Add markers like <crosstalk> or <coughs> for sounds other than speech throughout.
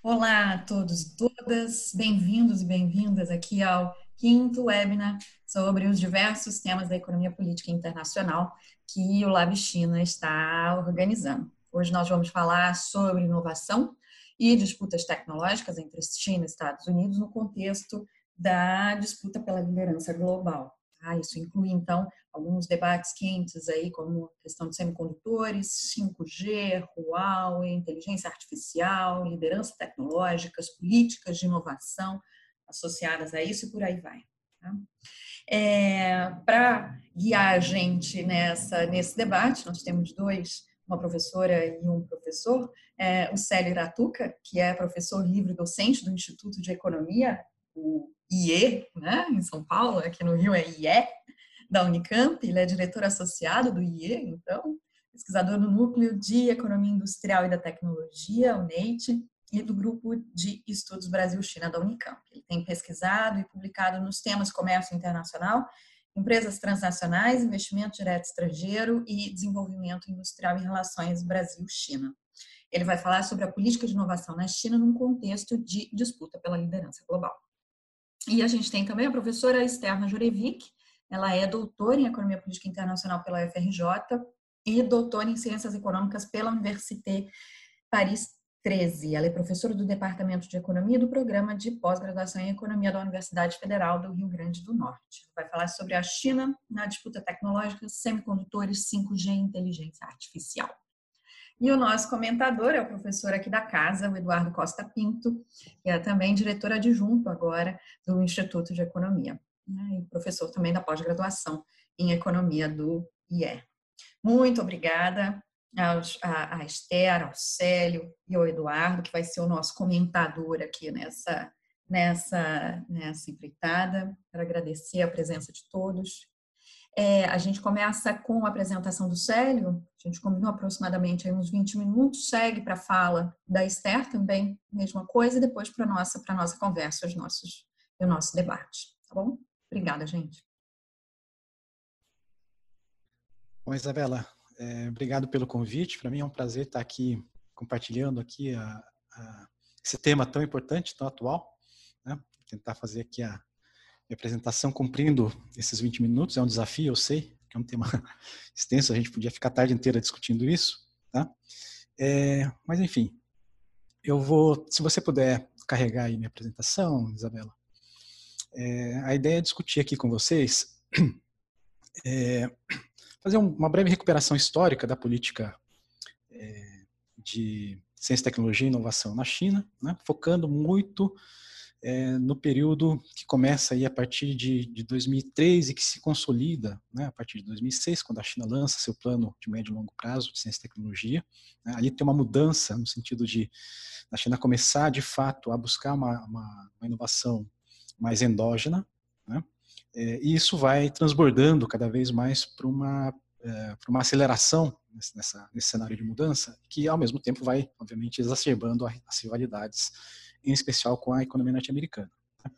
Olá a todos e todas, bem-vindos e bem-vindas aqui ao quinto webinar sobre os diversos temas da economia política internacional que o Lab China está organizando. Hoje nós vamos falar sobre inovação e disputas tecnológicas entre China e Estados Unidos no contexto da disputa pela liderança global. Ah, isso inclui, então, alguns debates quentes aí, como questão de semicondutores, 5G, Huawei, inteligência artificial, liderança tecnológicas, políticas de inovação associadas a isso e por aí vai. Tá? É, Para guiar a gente nessa, nesse debate, nós temos dois, uma professora e um professor, é, o Célio Iratuca, que é professor livre docente do Instituto de Economia, o IE, né, em São Paulo, aqui no Rio é IE, da Unicamp, ele é diretor associado do IE, então, pesquisador no Núcleo de Economia Industrial e da Tecnologia, o NEIT, e do Grupo de Estudos Brasil-China da Unicamp. Ele tem pesquisado e publicado nos temas comércio internacional, empresas transnacionais, investimento direto estrangeiro e desenvolvimento industrial em relações Brasil-China. Ele vai falar sobre a política de inovação na China num contexto de disputa pela liderança global. E a gente tem também a professora Externa Jurevic, ela é doutora em Economia Política Internacional pela UFRJ e doutora em Ciências Econômicas pela Université Paris 13. Ela é professora do Departamento de Economia do Programa de Pós-Graduação em Economia da Universidade Federal do Rio Grande do Norte. Vai falar sobre a China na disputa tecnológica, semicondutores, 5G e inteligência artificial. E o nosso comentador é o professor aqui da casa, o Eduardo Costa Pinto, que é também diretor adjunto agora do Instituto de Economia, né, e professor também da pós-graduação em Economia do IE. Muito obrigada aos, a, a Esther, ao Célio e ao Eduardo, que vai ser o nosso comentador aqui nessa, nessa, nessa empreitada. Quero agradecer a presença de todos é, a gente começa com a apresentação do Célio, a gente combinou aproximadamente aí uns 20 minutos, segue para a fala da Esther também, mesma coisa, e depois para a nossa, nossa conversa, os nossos, o nosso debate, tá bom? Obrigada, gente. Bom, Isabela, é, obrigado pelo convite, para mim é um prazer estar aqui compartilhando aqui a, a, esse tema tão importante, tão atual, né? tentar fazer aqui a, minha apresentação cumprindo esses 20 minutos. É um desafio, eu sei, que é um tema <laughs> extenso, a gente podia ficar a tarde inteira discutindo isso, tá? É, mas, enfim, eu vou, se você puder carregar aí minha apresentação, Isabela, é, a ideia é discutir aqui com vocês, <clears throat> é, fazer uma breve recuperação histórica da política é, de ciência, tecnologia e inovação na China, né, focando muito é, no período que começa aí a partir de, de 2003 e que se consolida né, a partir de 2006, quando a China lança seu plano de médio e longo prazo de ciência e tecnologia. Né, ali tem uma mudança no sentido de a China começar, de fato, a buscar uma, uma, uma inovação mais endógena, né, é, e isso vai transbordando cada vez mais para uma, é, uma aceleração nessa, nesse cenário de mudança, que ao mesmo tempo vai, obviamente, exacerbando as rivalidades em especial com a economia norte-americana. Tá?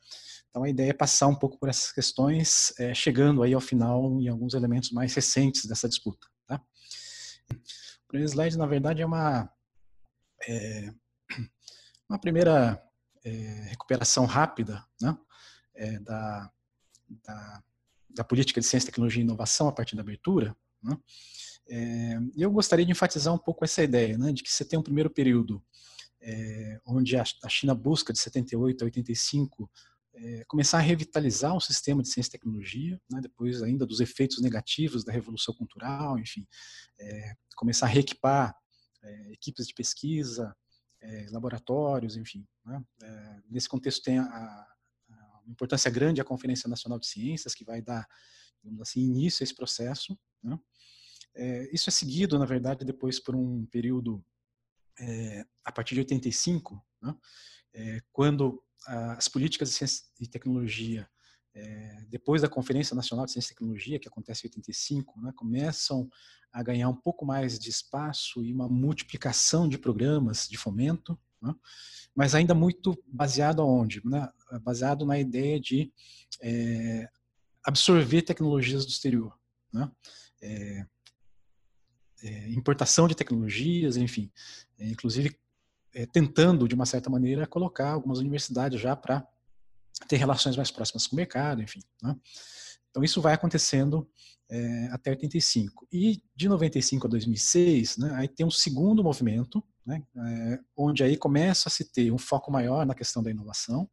Então a ideia é passar um pouco por essas questões, é, chegando aí ao final em alguns elementos mais recentes dessa disputa. Tá? O primeiro slide, na verdade, é uma, é, uma primeira é, recuperação rápida né, é, da, da, da, política de ciência, tecnologia e inovação a partir da abertura. Né, é, eu gostaria de enfatizar um pouco essa ideia, né, de que você tem um primeiro período é, onde a, China busca, de 78 a 85, é, começar a revitalizar o sistema de ciência e tecnologia, né, depois ainda dos efeitos negativos da revolução cultural, enfim, é, começar a reequipar é, equipes de pesquisa, é, laboratórios, enfim. Né, é, nesse contexto tem a, a, importância grande a Conferência Nacional de Ciências, que vai dar, assim, início a esse processo. Né. isso é seguido, na verdade, depois por um período é, a partir de 85, né, é, quando as políticas de ciência e tecnologia, é, depois da Conferência Nacional de Ciência e Tecnologia, que acontece em 85, né, começam a ganhar um pouco mais de espaço e uma multiplicação de programas de fomento, né, mas ainda muito baseado aonde? Né, baseado na ideia de absorver tecnologias do exterior. É, importação de tecnologias, enfim. É, inclusive, é, tentando, de uma certa maneira, colocar algumas universidades já para ter relações mais próximas com o mercado, enfim. Né? Então, isso vai acontecendo é, até 85. E de 95 a 2006, né, aí tem um segundo movimento, né, é, onde aí começa a se ter um foco maior na questão da inovação,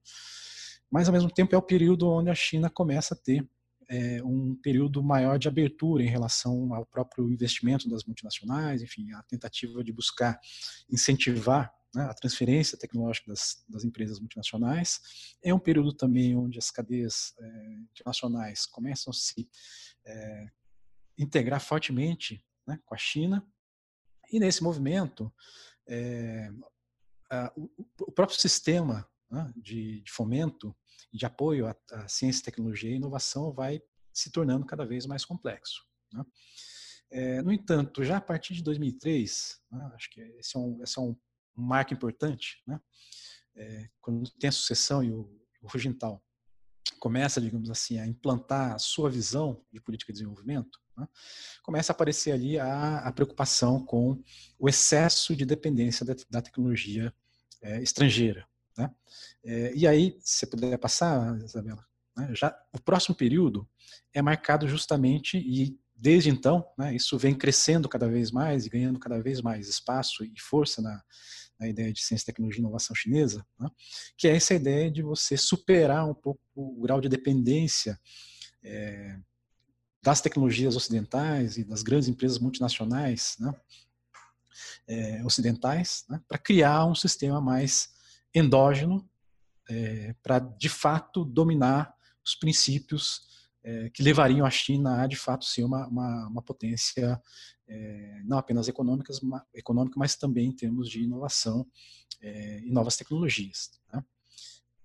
mas ao mesmo tempo é o período onde a China começa a ter é, um período maior de abertura em relação ao próprio investimento das multinacionais, enfim, a tentativa de buscar incentivar né, a transferência tecnológica das, das, empresas multinacionais. É um período também onde as cadeias é, internacionais começam a se é, integrar fortemente né, com a China. E nesse movimento, a, o, o, próprio sistema né, de, de, fomento e de apoio à, à, ciência, tecnologia e inovação vai se tornando cada vez mais complexo. Né. É, no entanto, já a partir de 2003, né, acho que esse é um, esse é um marco importante, né? É, quando tem a sucessão e o, o Rugental começa, digamos assim, a implantar a sua visão de política de desenvolvimento, né? começa a aparecer ali a, a, preocupação com o excesso de dependência da, da tecnologia é, estrangeira. Né? É, e aí, se você puder passar, Isabela, né? já o próximo período é marcado justamente e desde então, né, isso vem crescendo cada vez mais e ganhando cada vez mais espaço e força na, na ideia de ciência, tecnologia e inovação chinesa, né? que é essa ideia de você superar um pouco o grau de dependência é, das tecnologias ocidentais e das grandes empresas multinacionais né? é, ocidentais né? para criar um sistema mais endógeno é, para, de fato, dominar os princípios é, que levariam a China a, de fato, ser uma, uma, uma potência é, não apenas econômicas, econômica, mas também em termos de inovação é, e novas tecnologias. Tá?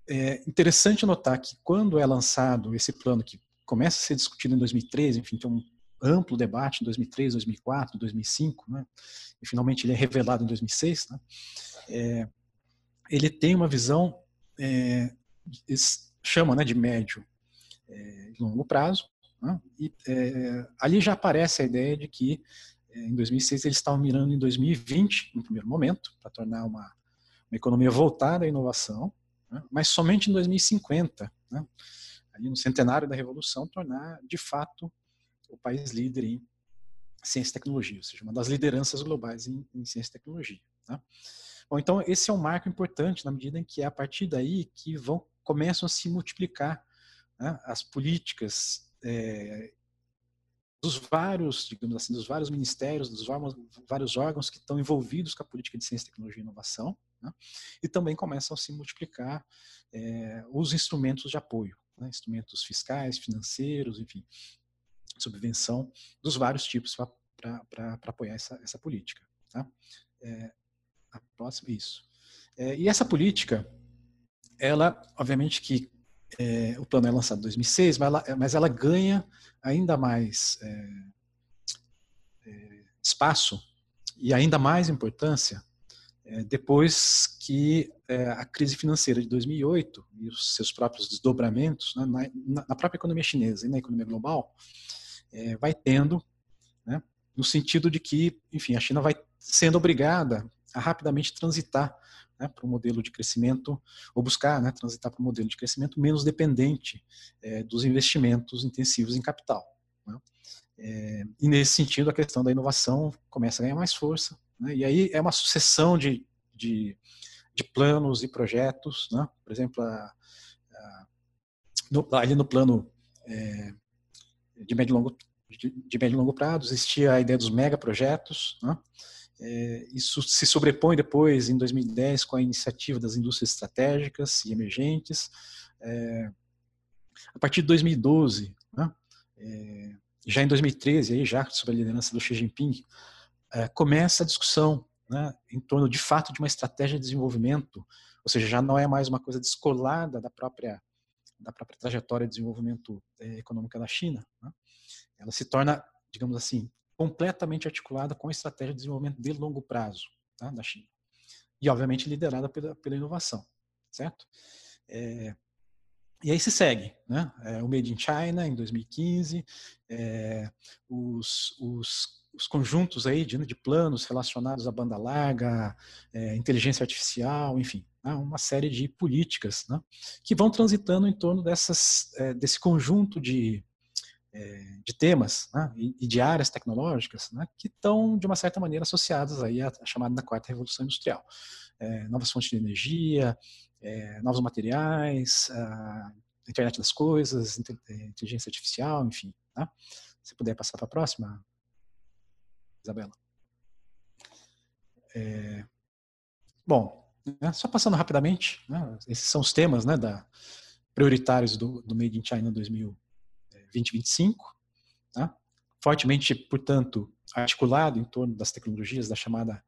É interessante notar que quando é lançado esse plano que começa a ser discutido em 2013, enfim, tem um amplo debate em 2003, 2004, 2005, né? e finalmente ele é revelado em 2006, né? é, ele tem uma visão, é, chama né, de médio é, e longo prazo, né? e é, ali já aparece a ideia de que é, em 2006 eles estavam mirando em 2020, no primeiro momento, para tornar uma, uma, economia voltada à inovação, né? mas somente em 2050, né? ali no centenário da Revolução, tornar de fato o país líder em ciência e tecnologia, ou seja, uma das lideranças globais em, em ciência e tecnologia. Tá? Bom, então esse é um marco importante na medida em que é a partir daí que vão começam a se multiplicar né, as políticas é, dos vários, digamos assim, dos vários ministérios, dos vários órgãos que estão envolvidos com a política de ciência, tecnologia e inovação, né? e também começam a se multiplicar é, os instrumentos de apoio, né? instrumentos fiscais, financeiros, enfim, subvenção dos vários tipos para apoiar essa, essa política. Tá? É, a próxima, isso. É, e essa política, ela, obviamente que é, o plano é lançado em 2006, mas ela, mas ela ganha ainda mais é, é, espaço e ainda mais importância é, depois que é, a crise financeira de 2008 e os seus próprios desdobramentos né, na, na, própria economia chinesa e na economia global vai tendo, né, no sentido de que, enfim, a China vai sendo obrigada a rapidamente transitar né, para um modelo de crescimento, ou buscar né, transitar para um modelo de crescimento menos dependente é, dos investimentos intensivos em capital. Né. É, e nesse sentido, a questão da inovação começa a ganhar mais força. Né, e aí é uma sucessão de, de, de planos e projetos. Né, por exemplo, a, a, no, ali no plano é, de médio e longo de, de longo prazo existia a ideia dos megaprojetos, né, é, isso se sobrepõe depois, em 2010, com a iniciativa das indústrias estratégicas e emergentes. É, a partir de 2012, né, é, já em 2013, aí, já sob a liderança do Xi Jinping, é, começa a discussão né, em torno, de fato, de uma estratégia de desenvolvimento, ou seja, já não é mais uma coisa descolada da própria, da própria trajetória de desenvolvimento é, econômica da China. Né, ela se torna, digamos assim, completamente articulada com a estratégia de desenvolvimento de longo prazo tá, da China. E, obviamente, liderada pela, pela inovação, certo? É, e aí se segue, né? É, o Made in China em 2015, é, os, os, os, conjuntos aí de, de, planos relacionados à banda larga, é, inteligência artificial, enfim, né? uma série de políticas né? que vão transitando em torno dessas, é, desse conjunto de, é, de temas né? e, de áreas tecnológicas né? que estão, de uma certa maneira, associadas aí à, à chamada da quarta revolução industrial. É, novas fontes de energia, é, novos materiais, a internet das coisas, inteligência artificial, enfim. Tá? Se puder passar para a próxima, Isabela. Bom, né, só passando rapidamente, né, esses são os temas né, da, prioritários do, do Made in China 2025, tá? fortemente, portanto, articulado em torno das tecnologias da chamada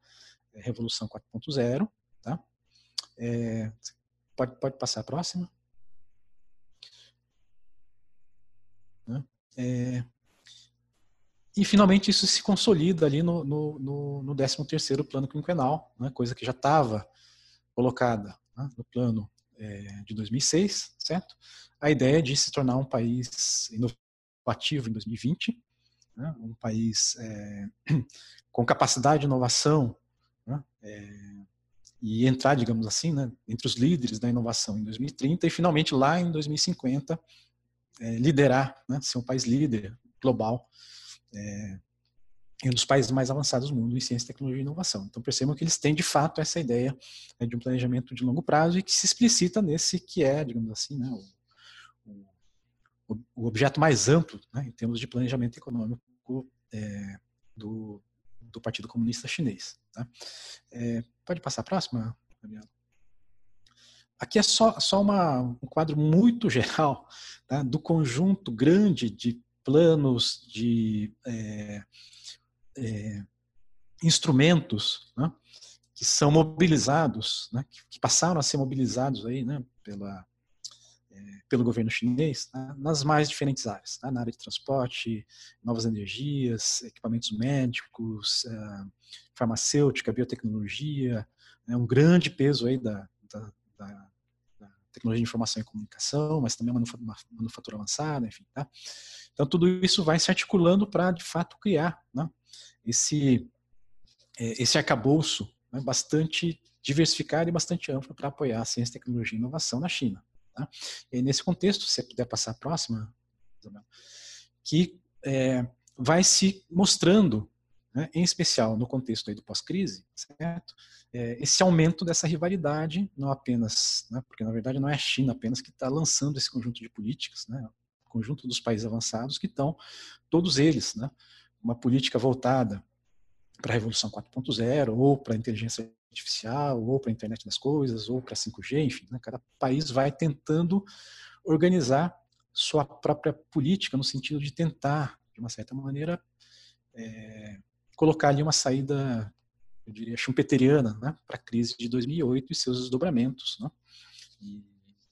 é, Revolução 4.0. Tá? É, Pode, pode passar a próxima. Né? É, e finalmente isso se consolida ali no, no, no, no 13º plano quinquenal, né? coisa que já estava colocada né? no plano é, de 2006, certo? A ideia de se tornar um país inovativo em 2020, né? um país é, <clears throat> com capacidade de inovação né? é, e entrar, digamos assim, né, entre os líderes da inovação em 2030 e finalmente lá em 2050 é, liderar, né, ser um país líder global é, um dos países mais avançados do mundo em ciência, tecnologia e inovação. Então percebam que eles têm de fato essa ideia né, de um planejamento de longo prazo e que se explicita nesse que é, digamos assim, né, o, o, o objeto mais amplo né, em termos de planejamento econômico é, do, do Partido Comunista Chinês. Tá? É, pode passar a próxima, Daniela? Aqui é só, só uma, um quadro muito <laughs> geral tá? do conjunto grande de planos, de é, é, instrumentos né? que são mobilizados, né? que, passaram a ser mobilizados aí, né? pela, pelo governo chinês tá? nas mais diferentes áreas, tá? na área de transporte, novas energias, equipamentos médicos, uh, farmacêutica, biotecnologia, né? um grande peso aí da, da, da, tecnologia de informação e comunicação, mas também a manufatura, manufatura avançada, enfim. Tá? Então tudo isso vai se articulando para de fato criar né? esse é, esse arcabouço né? bastante diversificado e bastante amplo para apoiar a ciência, tecnologia e inovação na China. Tá? E nesse contexto, se você puder passar a próxima, que é, vai se mostrando, né, em especial no contexto aí do pós-crise, certo? É, esse aumento dessa rivalidade, não apenas, né, porque na verdade não é a China apenas que está lançando esse conjunto de políticas, né, o conjunto dos países avançados que estão, todos eles, né, uma política voltada para a Revolução 4.0 ou para a inteligência artificial, ou para a internet das coisas, ou para 5G, enfim, né? cada país vai tentando organizar sua própria política no sentido de tentar, de uma certa maneira, é, colocar ali uma saída, eu diria, schumpeteriana né? para a crise de 2008 e seus desdobramentos, né? e,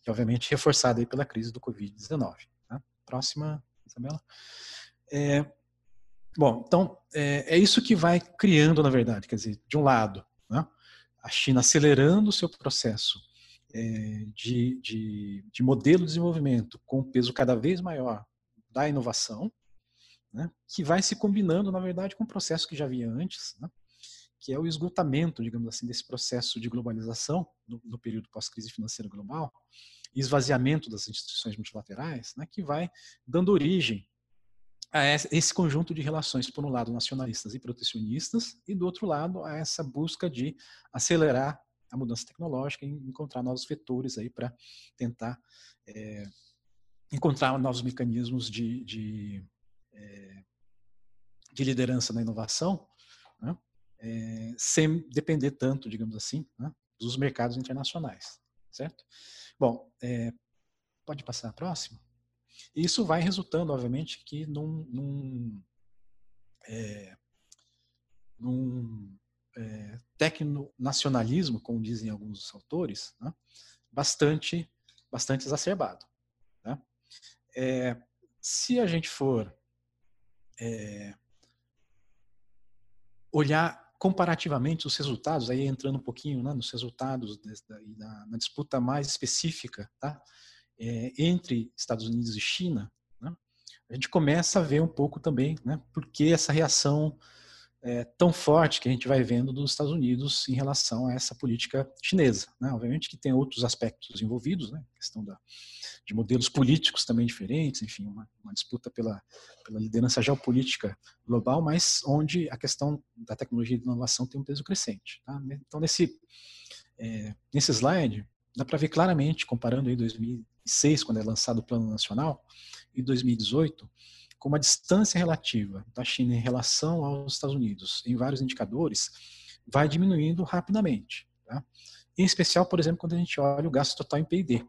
obviamente reforçada aí pela crise do Covid-19. Tá? Próxima, Isabela. É, bom, então, é, é isso que vai criando, na verdade, quer dizer, de um lado, né? a China acelerando o seu processo é, de, de, de, modelo de desenvolvimento com um peso cada vez maior da inovação, né, que vai se combinando, na verdade, com um processo que já havia antes, né, que é o esgotamento, digamos assim, desse processo de globalização no, no período pós-crise financeira global, esvaziamento das instituições multilaterais, né, que vai dando origem a esse conjunto de relações, por um lado, nacionalistas e protecionistas, e do outro lado, a essa busca de acelerar a mudança tecnológica e encontrar novos vetores aí para tentar é, encontrar novos mecanismos de, de, é, de liderança na inovação, né? é, sem depender tanto, digamos assim, né? dos mercados internacionais, certo? Bom, é, pode passar a próxima? Isso vai resultando, obviamente, que num, num, é, num é, tecno-nacionalismo, como dizem alguns autores, né, bastante, bastante exacerbado. Né? É, se a gente for é, olhar comparativamente os resultados, aí entrando um pouquinho né, nos resultados na, na, disputa mais específica, tá? é, entre Estados Unidos e China, né, a gente começa a ver um pouco também né, por que essa reação é, tão forte que a gente vai vendo dos Estados Unidos em relação a essa política chinesa. Né? Obviamente que tem outros aspectos envolvidos, né? questão da, de modelos políticos também diferentes, enfim, uma, uma, disputa pela, pela liderança geopolítica global, mas onde a questão da tecnologia e da inovação tem um peso crescente. Tá? Então, nesse, é, nesse slide, dá para ver claramente, comparando aí 2006, quando é lançado o Plano Nacional, e 2018, como a distância relativa da China em relação aos Estados Unidos em vários indicadores vai diminuindo rapidamente. Tá? Em especial, por exemplo, quando a gente olha o gasto total em PID.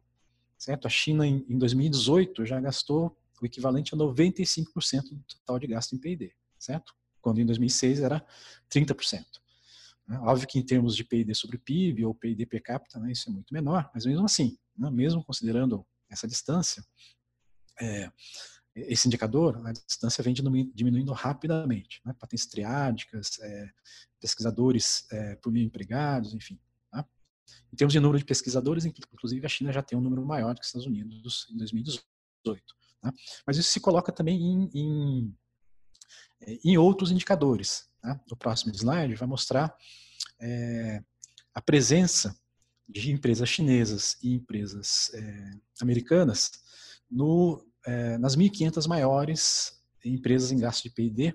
Certo? A China, em 2018, já gastou o equivalente a 95% do total de gasto em PID. Certo? Quando em 2006 era 30%. Né? Óbvio que em termos de PID sobre PIB ou PID per capita, né, isso é muito menor, mas mesmo assim, né, mesmo considerando essa distância, é, esse indicador, a distância vem diminuindo rapidamente. Né? Patentes triádicas, é, pesquisadores é, por mil empregados, enfim. Tá? Em termos de número de pesquisadores, inclusive a China já tem um número maior que os Estados Unidos em 2018. Tá? Mas isso se coloca também em, em, é, em outros indicadores. Tá? O próximo slide vai mostrar é, a presença de empresas chinesas e empresas é, americanas no é, nas 1.500 maiores empresas em gasto de P&D,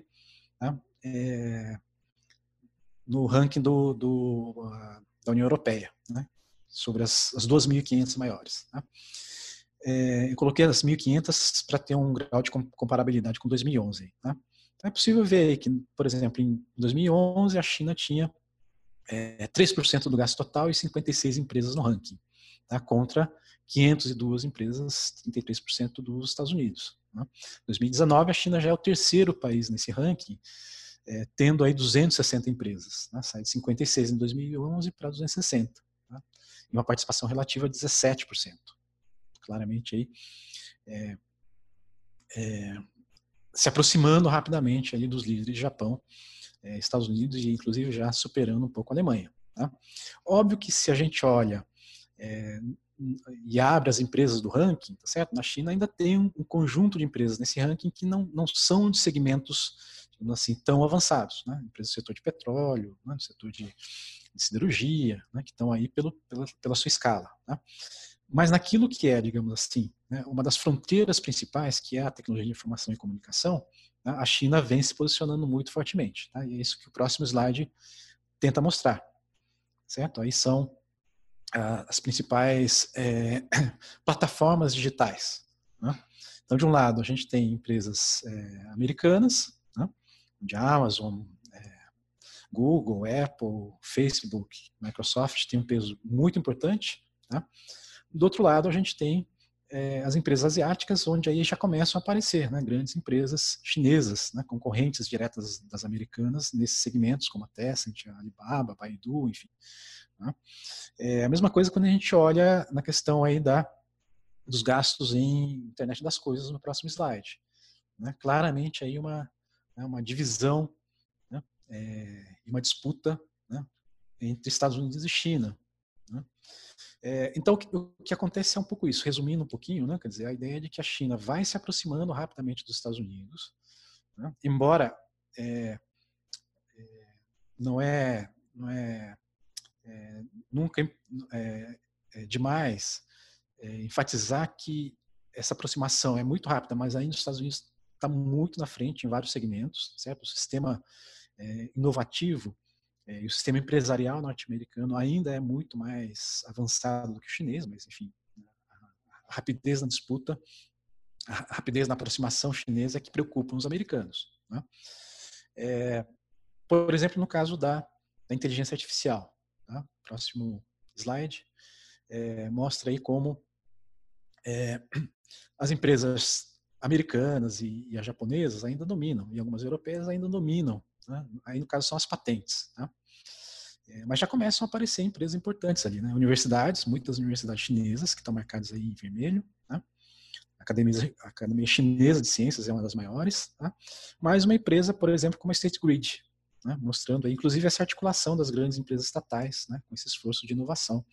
tá? é, no ranking do, do, da União Europeia, né? sobre as, as 2.500 maiores. Tá? É, eu coloquei as 1.500 para ter um grau de comparabilidade com 2011. Tá? Então é possível ver que, por exemplo, em 2011 a China tinha é, 3% do gasto total e 56 empresas no ranking, tá? contra 502 empresas, 33% dos Estados Unidos. Né? 2019, a China já é o terceiro país nesse ranking, é, tendo aí 260 empresas. Né? Sai de 56 em 2011 para 260. Tá? E uma participação relativa de 17%. Claramente aí é, é, se aproximando rapidamente ali dos líderes de Japão, é, Estados Unidos e inclusive já superando um pouco a Alemanha. Tá? Óbvio que se a gente olha é, e abre as empresas do ranking, tá certo? Na China ainda tem um, conjunto de empresas nesse ranking que não, não são de segmentos assim tão avançados, né? Empresas do setor de petróleo, né? do setor de, de siderurgia, né? que estão aí pelo, pela, pela sua escala. Né? Mas naquilo que é, digamos assim, né? uma das fronteiras principais, que é a tecnologia de informação e comunicação, né? a China vem se posicionando muito fortemente. Tá? E é isso que o próximo slide tenta mostrar. Certo? Aí são as principais é, <coughs> plataformas digitais. Né? Então, de um lado, a gente tem empresas é, americanas, né? de Amazon, é, Google, Apple, Facebook, Microsoft, tem um peso muito importante. Tá? Do outro lado, a gente tem é, as empresas asiáticas, onde aí já começam a aparecer né? grandes empresas chinesas, né? concorrentes diretas das americanas nesses segmentos, como a Tencent, a Alibaba, a Baidu, enfim. Né? É a mesma coisa quando a gente olha na questão aí da, dos gastos em internet das coisas no próximo slide. Né? Claramente aí uma, né, uma divisão né? é, uma disputa né? entre Estados Unidos e China. É, então, o que, acontece é um pouco isso, resumindo um pouquinho, né? quer dizer, a ideia de que a China vai se aproximando rapidamente dos Estados Unidos, né? embora é, é não é, não é é, nunca é, é demais é, enfatizar que essa aproximação é muito rápida, mas ainda os Estados Unidos está muito na frente em vários segmentos, certo? O sistema é, inovativo e o sistema empresarial norte-americano ainda é muito mais avançado do que o chinês, mas enfim, a rapidez na disputa, a rapidez na aproximação chinesa é que preocupa os americanos. Né? É, por exemplo, no caso da, da inteligência artificial. Tá? Próximo slide. É, mostra aí como é, <clears throat> as empresas americanas e, e, as japonesas ainda dominam, e algumas europeias ainda dominam. Né? Aí, no caso, são as patentes. Tá? É, mas já começam a aparecer empresas importantes ali. Né? Universidades, muitas universidades chinesas, que estão marcadas aí em vermelho. A Academia, a Academia Chinesa de Ciências é uma das maiores. Tá? Mais uma empresa, por exemplo, como a State Grid, né, mostrando aí, inclusive essa articulação das grandes empresas estatais né, com esse esforço de inovação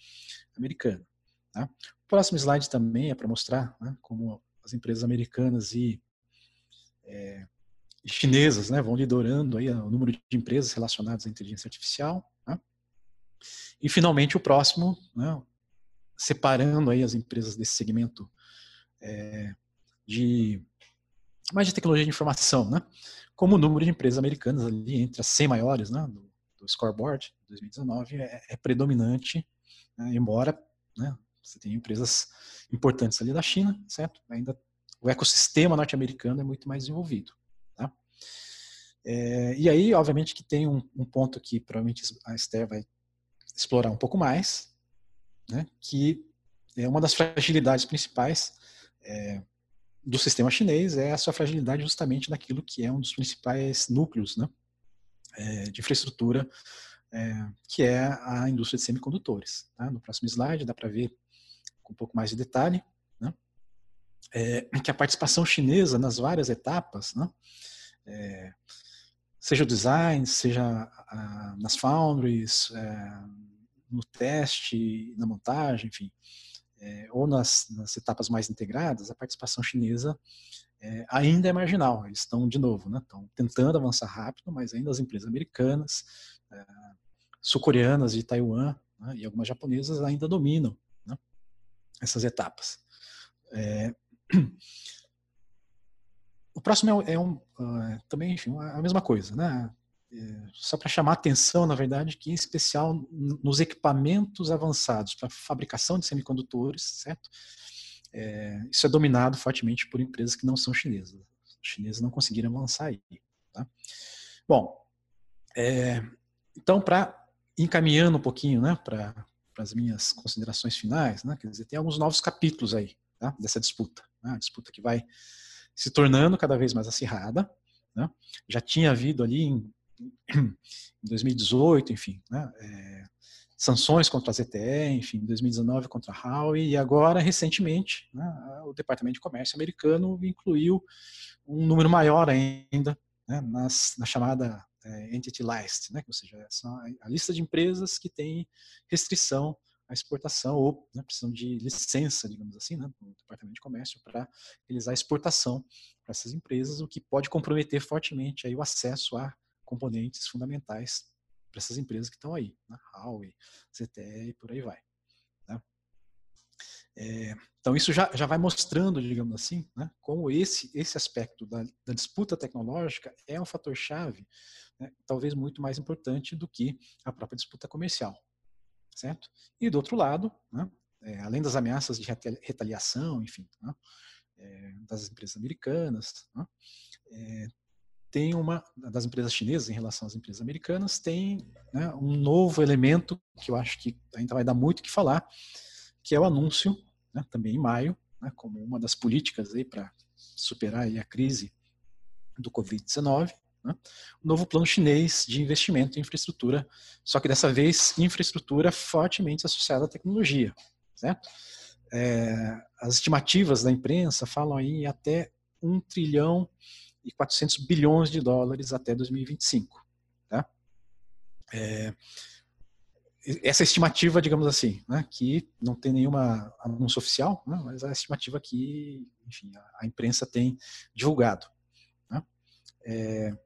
americano. Tá? O próximo slide também é para mostrar né, como as empresas americanas e é, chinesas né, vão liderando aí o número de empresas relacionadas à inteligência artificial. E, finalmente, o próximo, né, separando aí as empresas desse segmento é, de mais de tecnologia de informação, né? como o número de empresas americanas ali entre as 100 maiores né, do, do scoreboard 2019 é, é predominante, né, embora né, você tenha empresas importantes ali da China, certo? Ainda o ecossistema norte-americano é muito mais desenvolvido. Tá? É, e aí, obviamente, que tem um, um, ponto que provavelmente a Esther vai explorar um pouco mais, né, que é uma das fragilidades principais é, do sistema chinês é a sua fragilidade justamente naquilo que é um dos principais núcleos né, é, de infraestrutura, é, que é a indústria de semicondutores. Tá? No próximo slide dá para ver com um pouco mais de detalhe né, é, que a participação chinesa nas várias etapas, né, é, seja o design, seja nas foundries, é, no teste, na montagem, enfim, é, ou nas, nas, etapas mais integradas, a participação chinesa é, ainda é marginal. Eles estão, de novo, né, estão tentando avançar rápido, mas ainda as empresas americanas, sul-coreanas de Taiwan né, e algumas japonesas ainda dominam né, essas etapas. É, o próximo é, é um, uh, também, enfim, a mesma coisa, né? É, só para chamar atenção, na verdade, que em especial nos equipamentos avançados para fabricação de semicondutores, certo? É, isso é dominado fortemente por empresas que não são chinesas. Os chineses não conseguiram avançar aí. Tá? Bom, é, então, para encaminhando um pouquinho né, para as minhas considerações finais, né, quer dizer, tem alguns novos capítulos aí tá, dessa disputa. Né, a disputa que vai se tornando cada vez mais acirrada. Né, já tinha havido ali em em 2018, enfim, né, é, sanções contra a ZTE, enfim, 2019 contra a Huawei, e agora, recentemente, né, o Departamento de Comércio americano incluiu um número maior ainda né, nas, na chamada é, Entity List, né, ou seja, a lista de empresas que tem restrição à exportação ou né, precisam de licença, digamos assim, né, do Departamento de Comércio para realizar a exportação para essas empresas, o que pode comprometer fortemente aí o acesso a componentes fundamentais para essas empresas que estão aí, né? Huawei, ZTE e por aí vai. Né? É, então isso já, já vai mostrando, digamos assim, né, como esse, esse aspecto da, da disputa tecnológica é um fator chave, né, talvez muito mais importante do que a própria disputa comercial, certo? E do outro lado, né, é, além das ameaças de retaliação, enfim, né, é, das empresas americanas, né, é, tem uma das empresas chinesas em relação às empresas americanas tem né, um novo elemento que eu acho que ainda vai dar muito que falar, que é o anúncio, né, também em maio, né, como uma das políticas aí para superar aí a crise do Covid-19, né, o novo plano chinês de investimento em infraestrutura, só que dessa vez infraestrutura fortemente associada à tecnologia, certo? É, as estimativas da imprensa falam aí até um trilhão e 400 bilhões de dólares até 2025. Tá? É, essa estimativa, digamos assim, né, que não tem nenhuma anúncio oficial, né, mas a estimativa que, enfim, a, a imprensa tem divulgado. Né? É,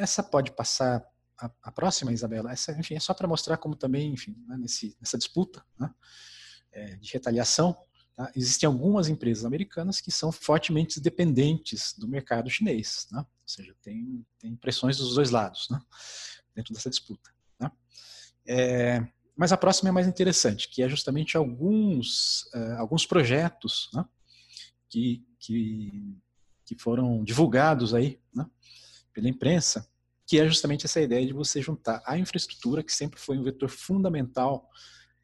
essa pode passar a, a, próxima, Isabela. Essa, enfim, é só para mostrar como também, enfim, né, nesse, nessa disputa né, é, de retaliação, Tá? Existem algumas empresas americanas que são fortemente dependentes do mercado chinês, né? ou seja, tem, tem pressões dos dois lados né? dentro dessa disputa. Né? É, mas a próxima é mais interessante, que é justamente alguns, uh, alguns projetos né? que, que, que foram divulgados aí né? pela imprensa, que é justamente essa ideia de você juntar a infraestrutura, que sempre foi um vetor fundamental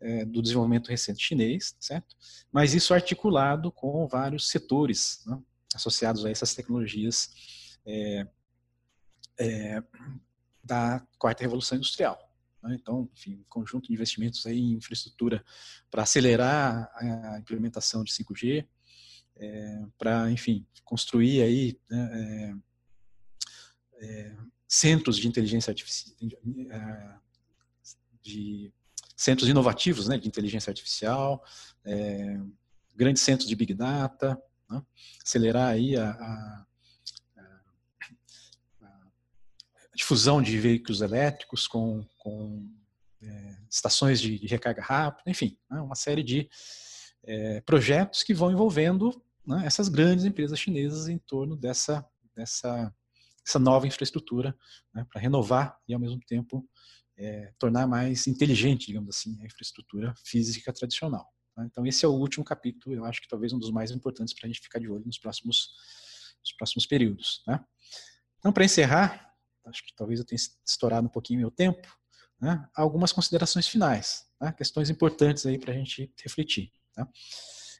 é, do desenvolvimento recente chinês, certo? Mas isso articulado com vários setores né, associados a essas tecnologias é, é, da quarta revolução industrial. Né? Então, enfim, um conjunto de investimentos aí em infraestrutura para acelerar a implementação de 5G, é, para, enfim, construir aí né, é, é, centros de inteligência artificial, de centros inovativos né, de inteligência artificial, é, grandes centros de big data, né, acelerar aí a, a, a, difusão de veículos elétricos com, com é, estações de, de, recarga rápida, enfim, né, uma série de é, projetos que vão envolvendo né, essas grandes empresas chinesas em torno dessa, dessa essa nova infraestrutura né, para renovar e, ao mesmo tempo, é, tornar mais inteligente, digamos assim, a infraestrutura física tradicional. Tá? Então, esse é o último capítulo, eu acho que talvez um dos mais importantes para a gente ficar de olho nos próximos, nos próximos períodos. Tá? Então, para encerrar, acho que talvez eu tenha estourado um pouquinho meu tempo, né? algumas considerações finais, tá? questões importantes aí para a gente refletir. Tá?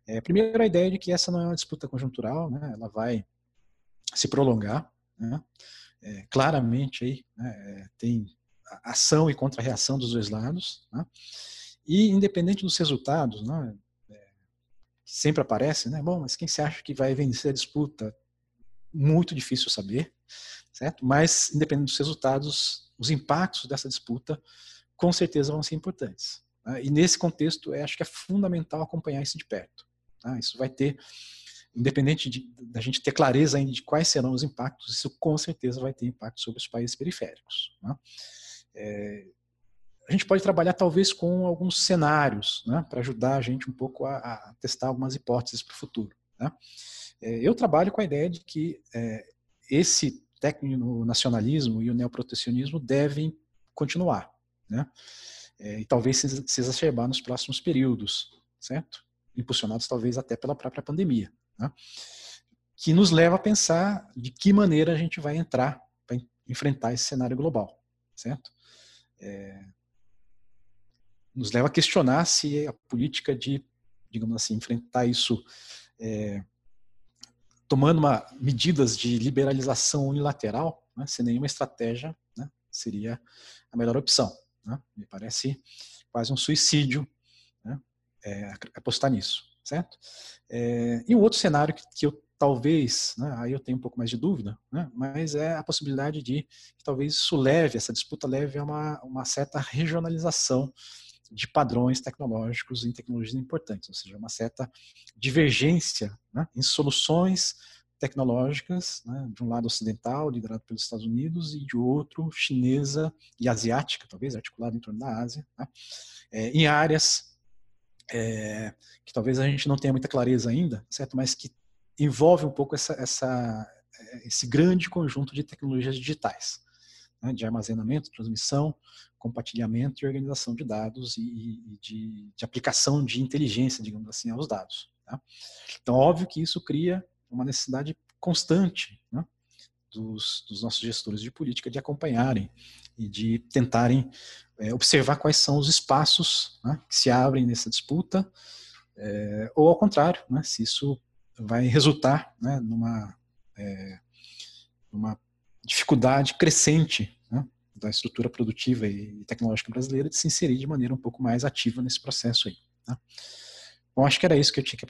É, primeiro, a ideia de que essa não é uma disputa conjuntural, né? ela vai se prolongar. Né? É, claramente aí né, é, tem ação e contra-reação dos dois lados. Né? E independente dos resultados, né, é, sempre aparece, né? Bom, mas quem se acha que vai vencer a disputa? Muito difícil saber, certo? Mas independente dos resultados, os impactos dessa disputa com certeza vão ser importantes. Né? E nesse contexto, eu acho que é fundamental acompanhar isso de perto. Tá? Isso vai ter independente de, da gente ter clareza ainda de quais serão os impactos, isso com certeza vai ter impacto sobre os países periféricos. Né? É, a gente pode trabalhar talvez com alguns cenários né, para ajudar a gente um pouco a, a testar algumas hipóteses para o futuro. Né? É, eu trabalho com a ideia de que é, esse técnico nacionalismo e o neoprotecionismo devem continuar, né? É, e talvez se, se exacerbar nos próximos períodos, certo? Impulsionados talvez até pela própria pandemia né? que nos leva a pensar de que maneira a gente vai entrar para enfrentar esse cenário global, certo? É, nos leva a questionar se a política de, digamos assim, enfrentar isso é, tomando uma, medidas de liberalização unilateral, né, sem nenhuma estratégia, né, seria a melhor opção. Né? Me parece quase um suicídio né, é, apostar nisso certo? É, e um outro cenário que, que eu talvez, né, aí eu tenho um pouco mais de dúvida, né, mas é a possibilidade de que talvez isso leve, essa disputa leve a uma, uma certa regionalização de padrões tecnológicos em tecnologias importantes, ou seja, uma certa divergência né, em soluções tecnológicas, né, de um lado ocidental, liderado pelos Estados Unidos, e de outro, chinesa e asiática, talvez, articulada em torno da Ásia, né, é, em áreas é, que talvez a gente não tenha muita clareza ainda, certo? Mas que envolve um pouco essa, essa esse grande conjunto de tecnologias digitais, né? de armazenamento, transmissão, compartilhamento e organização de dados e, e de, de, aplicação de inteligência, digamos assim, aos dados. Tá? Então, óbvio que isso cria uma necessidade constante né? dos, dos nossos gestores de política de acompanharem e de tentarem é, observar quais são os espaços né, que se abrem nessa disputa, é, ou ao contrário, né, se isso vai resultar né, numa, é, numa dificuldade crescente né, da estrutura produtiva e tecnológica brasileira de se inserir de maneira um pouco mais ativa nesse processo aí. Tá? Bom, acho que era isso que eu tinha que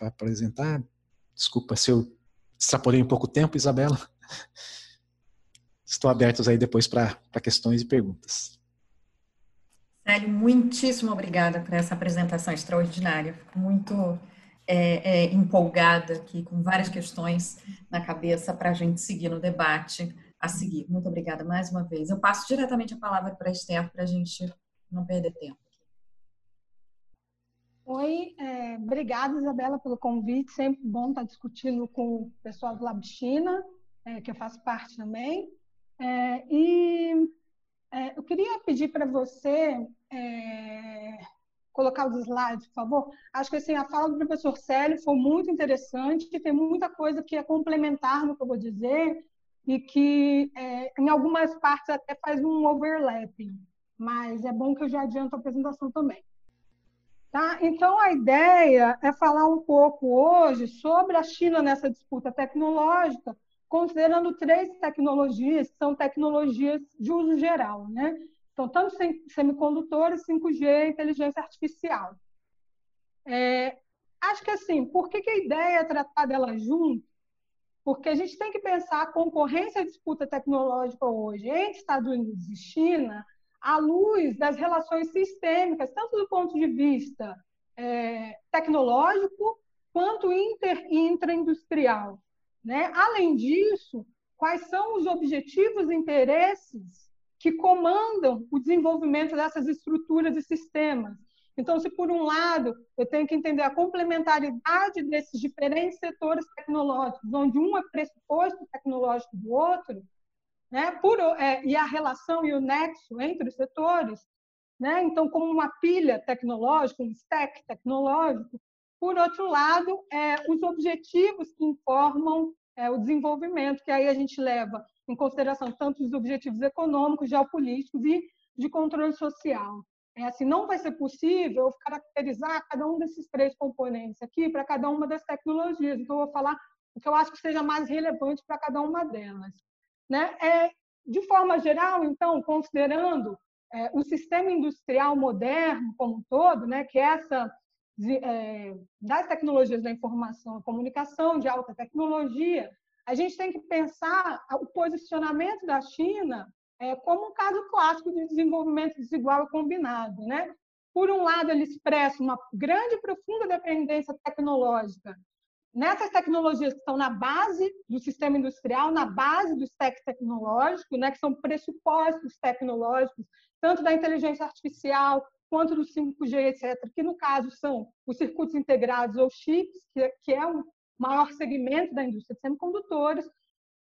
apresentar. Desculpa se eu extrapolei um pouco o tempo, Isabela. <laughs> Estou abertos aí depois para questões e perguntas. Célio, muitíssimo obrigada por essa apresentação extraordinária. Fico muito é, é, empolgada aqui, com várias questões na cabeça para a gente seguir no debate a seguir. Muito obrigada mais uma vez. Eu passo diretamente a palavra para a Esther para a gente não perder tempo. Oi, é, obrigada, Isabela, pelo convite. Sempre bom estar discutindo com o pessoal do Labchina, é, que eu faço parte também. É, e é, eu queria pedir para você é, colocar os slides, por favor. Acho que assim, a fala do professor Célio foi muito interessante, tem muita coisa que é complementar no que eu vou dizer e que é, em algumas partes até faz um overlapping, mas é bom que eu já adianto a apresentação também. Tá? Então, a ideia é falar um pouco hoje sobre a China nessa disputa tecnológica, considerando três tecnologias, que são tecnologias de uso geral, né? Então, tanto semicondutores, 5G e inteligência artificial. É, acho que assim, por que, que a ideia é tratar delas junto? Porque a gente tem que pensar a concorrência e disputa tecnológica hoje entre Estados Unidos e China à luz das relações sistêmicas, tanto do ponto de vista é, tecnológico quanto inter e intraindustrial. Né? Além disso, quais são os objetivos e interesses que comandam o desenvolvimento dessas estruturas e sistemas? Então, se por um lado eu tenho que entender a complementaridade desses diferentes setores tecnológicos, onde um é pressuposto tecnológico do outro, né, por, é, e a relação e o nexo entre os setores, né, então, como uma pilha tecnológica, um stack tecnológico, por outro lado, é, os objetivos que informam é, o desenvolvimento, que aí a gente leva em consideração tanto os objetivos econômicos, geopolíticos e de controle social. É assim, não vai ser possível caracterizar cada um desses três componentes aqui para cada uma das tecnologias. Então, eu vou falar o que eu acho que seja mais relevante para cada uma delas. Né? É, de forma geral, então, considerando é, o sistema industrial moderno como um todo, né, que é essa de, é, das tecnologias da informação e comunicação de alta tecnologia, a gente tem que pensar o posicionamento da China é, como um caso clássico de desenvolvimento desigual e combinado. Né? Por um lado, ele expressa uma grande e profunda dependência tecnológica nessas tecnologias que estão na base do sistema industrial, na base do stack tecnológico, né, que são pressupostos tecnológicos, tanto da inteligência artificial quanto do 5G, etc., que no caso são os circuitos integrados ou chips, que, que é o maior segmento da indústria de semicondutores.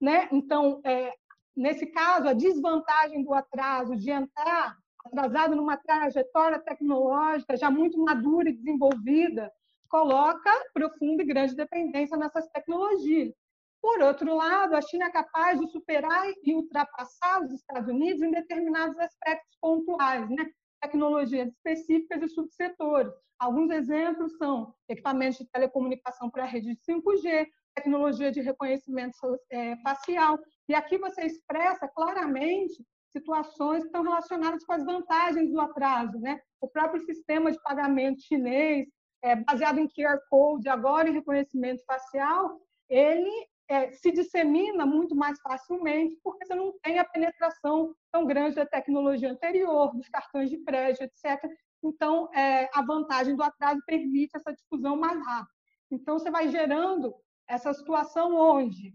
Né? Então, é, nesse caso, a desvantagem do atraso de entrar atrasado numa trajetória tecnológica já muito madura e desenvolvida, coloca profunda e grande dependência nessas tecnologias. Por outro lado, a China é capaz de superar e ultrapassar os Estados Unidos em determinados aspectos pontuais, né? Tecnologias específicas e subsetores. Alguns exemplos são equipamentos de telecomunicação para rede de 5G, tecnologia de reconhecimento é, facial. E aqui você expressa claramente situações que estão relacionadas com as vantagens do atraso. Né? O próprio sistema de pagamento chinês, é, baseado em QR Code, agora em reconhecimento facial, ele é, se dissemina muito mais facilmente porque você não tem a penetração tão grande da tecnologia anterior, dos cartões de crédito, etc. Então, é, a vantagem do atraso permite essa difusão mais rápida. Então, você vai gerando essa situação onde,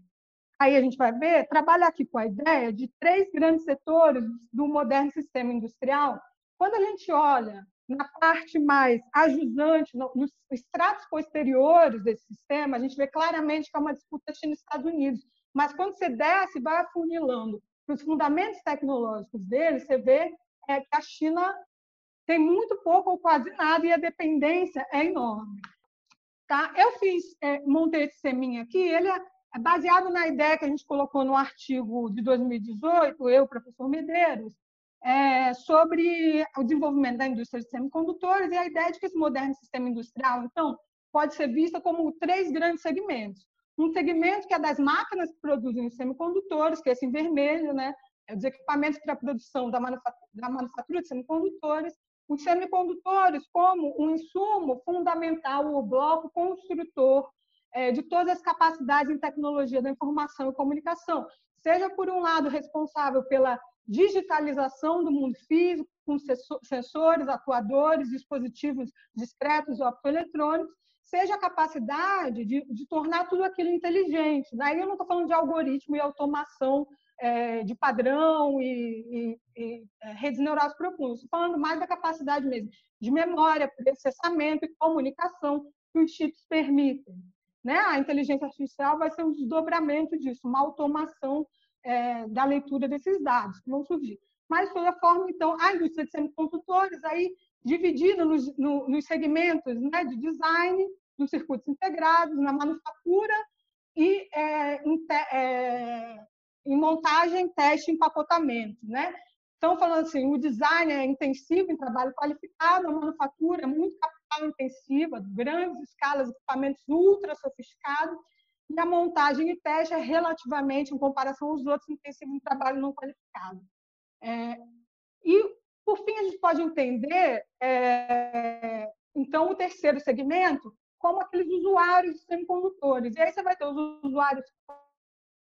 aí a gente vai ver, trabalha aqui com a ideia de três grandes setores do moderno sistema industrial. Quando a gente olha na parte mais ajusante, nos estratos posteriores desse sistema, a gente vê claramente que é uma disputa China-Estados Unidos. Mas quando você desce, vai afunilando para os fundamentos tecnológicos dele, você vê é, que a China tem muito pouco ou quase nada e a dependência é enorme. Tá? Eu fiz, é, montei esse seminha aqui, ele é, é baseado na ideia que a gente colocou no artigo de 2018, eu, professor Medeiros, é, sobre o desenvolvimento da indústria de semicondutores e a ideia de que esse moderno sistema industrial, então, pode ser vista como três grandes segmentos. Um segmento que é das máquinas que produzem os semicondutores, que é esse em vermelho, né? É os equipamentos para a produção da manufatura, da manufatura de semicondutores. Os semicondutores como um insumo fundamental, o bloco construtor é, de todas as capacidades em tecnologia da informação e comunicação, seja por um lado responsável pela digitalização do mundo físico, com sensores, atuadores, dispositivos discretos ou optoeletrônicos, seja a capacidade de, de tornar tudo aquilo inteligente. Daí eu não estou falando de algoritmo e automação é, de padrão e, e, e é, redes neurais profundas, estou falando mais da capacidade mesmo de memória, processamento e comunicação que os chips permitem. Né? A inteligência artificial vai ser um desdobramento disso, uma automação é, da leitura desses dados que vão surgir. Mas, de toda forma, então, a indústria de semicondutores, aí, dividida nos, no, nos segmentos né, de design, nos circuitos integrados, na manufatura e é, em, te, é, em, montagem, teste e empacotamento. Né? Então, falando assim, o design é intensivo em trabalho qualificado, a manufatura é muito capital intensiva, grandes escalas, equipamentos ultra sofisticados, e a montagem e teste é relativamente, em comparação aos outros, intensivo em trabalho não qualificado. É, e, por fim, a gente pode entender, é, então, o terceiro segmento como aqueles usuários semicondutores. E aí você vai ter os usuários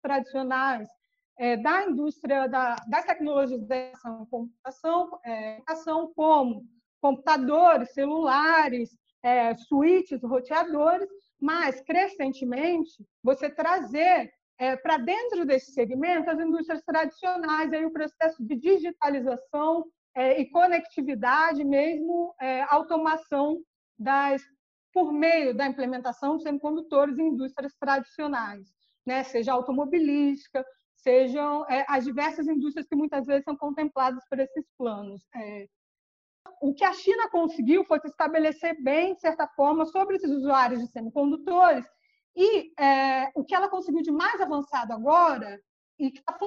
tradicionais, é, da indústria da, das tecnologias da computação, é, como computadores, celulares, é, roteadores, mas, crescentemente, você trazer é, para dentro desse segmento as indústrias tradicionais, aí o processo de digitalização é, e conectividade, mesmo é, automação das, por meio da implementação de semicondutores em indústrias tradicionais, né? seja automobilística, sejam é, as diversas indústrias que muitas vezes são contempladas por esses planos. O que a China conseguiu foi se estabelecer bem, de certa forma, sobre esses usuários de semicondutores, e é, o que ela conseguiu de mais avançado agora, e que está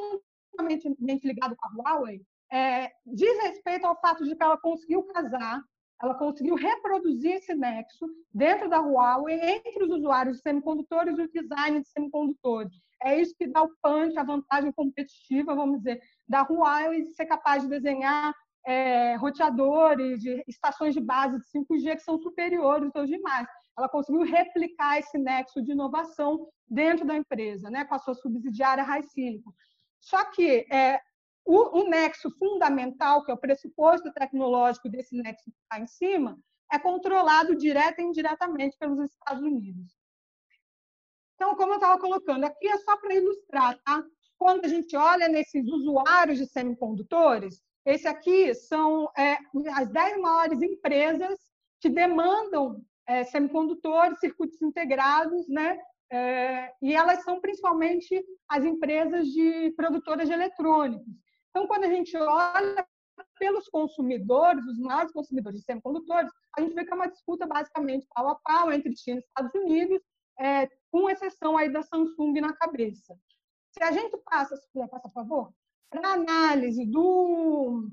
fundamentalmente ligado com a Huawei, é, diz respeito ao fato de que ela conseguiu casar, ela conseguiu reproduzir esse nexo dentro da Huawei entre os usuários de semicondutores e o design de semicondutores. É isso que dá o punch, a vantagem competitiva, vamos dizer, da Huawei de ser capaz de desenhar é, roteadores, de estações de base de 5G que são superiores aos demais. Ela conseguiu replicar esse nexo de inovação dentro da empresa, né, com a sua subsidiária Silicon. Só que é, o, o, nexo fundamental, que é o pressuposto tecnológico desse nexo que está em cima, é controlado direta e indiretamente pelos Estados Unidos. Então, como eu estava colocando, aqui é só para ilustrar, tá? Quando a gente olha nesses usuários de semicondutores, esse aqui são é, as 10 maiores empresas que demandam é, semicondutores, circuitos integrados, né? É, e elas são principalmente as empresas de produtoras de eletrônicos. Então, quando a gente olha pelos consumidores, os maiores consumidores de semicondutores, a gente vê que é uma disputa basicamente pau a pau entre China e Estados Unidos, é, com exceção aí da Samsung na cabeça. Se a gente passa, se puder, passa, por favor, para análise do,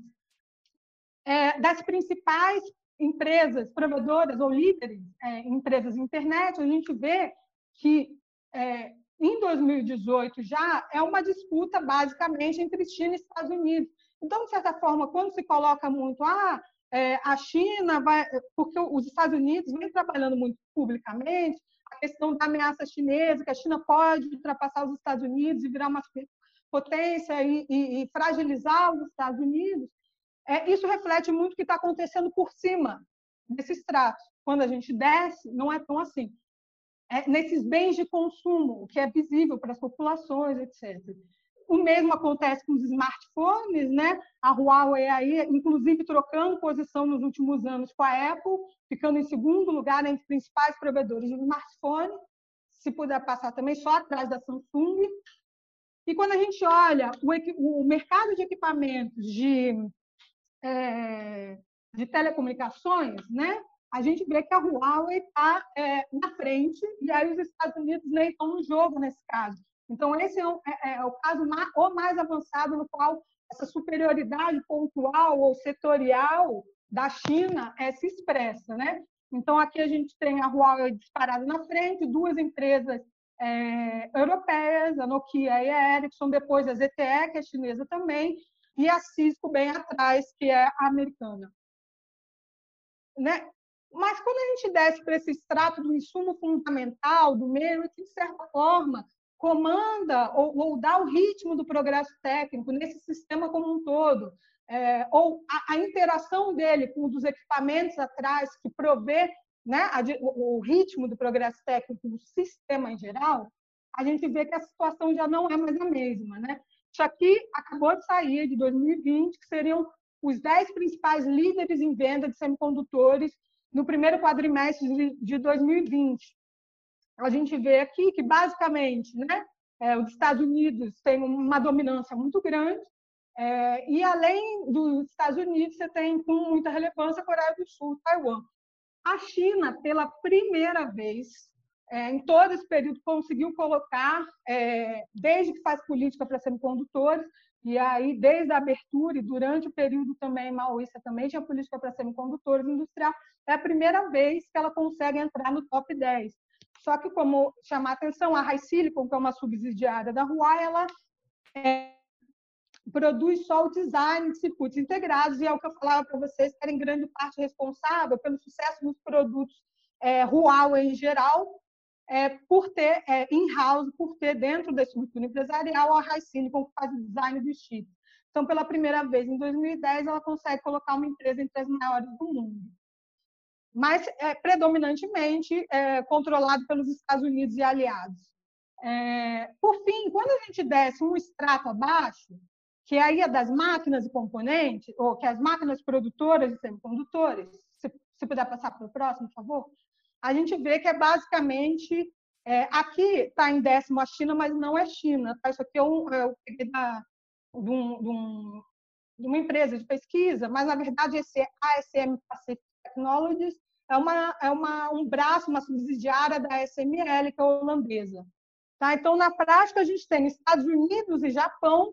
é, das principais empresas provedoras ou líderes é, em empresas de internet, a gente vê que é, em 2018 já é uma disputa basicamente entre China e Estados Unidos. Então, de certa forma, quando se coloca muito ah, é, a China vai, porque os Estados Unidos vem trabalhando muito publicamente a questão da ameaça chinesa, que a China pode ultrapassar os Estados Unidos e virar uma potência e, e, e fragilizar os Estados Unidos, é, isso reflete muito o que está acontecendo por cima desses tratos. Quando a gente desce, não é tão assim. É nesses bens de consumo, que é visível para as populações, etc. O mesmo acontece com os smartphones, né? A Huawei aí, inclusive, trocando posição nos últimos anos com a Apple, ficando em segundo lugar entre os principais provedores de smartphone. Se puder passar também só atrás da Samsung, e quando a gente olha o, o mercado de equipamentos de, é, de telecomunicações, né, a gente vê que a Huawei está é, na frente e aí os Estados Unidos nem estão no jogo nesse caso. Então, esse é, o, é, é o caso mais, mais avançado no qual essa superioridade pontual ou setorial da China é, se expressa. Né? Então, aqui a gente tem a Huawei disparada na frente, duas empresas é, europeias, a Nokia e a Ericsson, depois a ZTE, que é chinesa também, e a Cisco bem atrás, que é americana. Né? Mas quando a gente desce para esse extrato do insumo fundamental, do meio, que de certa forma comanda ou, ou, dá o ritmo do progresso técnico nesse sistema como um todo, é, ou a, a, interação dele com os equipamentos atrás, que provê né, o ritmo do progresso técnico do sistema em geral, a gente vê que a situação já não é mais a mesma. Né? Isso aqui acabou de sair de 2020, que seriam os 10 principais líderes em venda de semicondutores no primeiro quadrimestre de 2020. A gente vê aqui que, basicamente, né, é, os Estados Unidos têm uma dominância muito grande, é, e além dos Estados Unidos, você tem com muita relevância a Coreia do Sul, Taiwan. A China, pela primeira vez, é, em todo esse período, conseguiu colocar, é, desde que faz política para semicondutores, e aí desde a abertura e durante o período também maoísta também tinha política para semicondutores industrial, é a primeira vez que ela consegue entrar no top 10. Só que, como chamar atenção, a High Silicon, que é uma subsidiária da Huawei, ela é, produz só o design de circuitos integrados, e é o que eu falava para vocês, que era em grande parte responsável pelo sucesso dos produtos é, Huawei em geral, é, por ter é, in-house, por ter dentro da estrutura empresarial a High Silicon que faz o design dos chips. Então, pela primeira vez em 2010, ela consegue colocar uma empresa entre as maiores do mundo. Mas é predominantemente é, controlado pelos Estados Unidos e aliados. É, por fim, quando a gente desce um extrato abaixo, que aí é das máquinas e componentes, ou que é as máquinas produtoras de semicondutores, se, se puder passar para o próximo, por favor, a gente vê que é basicamente. É, aqui está em décimo a China, mas não é China. Tá? Isso aqui é um, é, da, de, um, de, um, de, uma empresa de pesquisa, mas na verdade esse ASM Pacific Technologies é, uma, é uma, um braço, uma subsidiária da SML, que é holandesa. Tá? Então, na prática, a gente tem Estados Unidos e Japão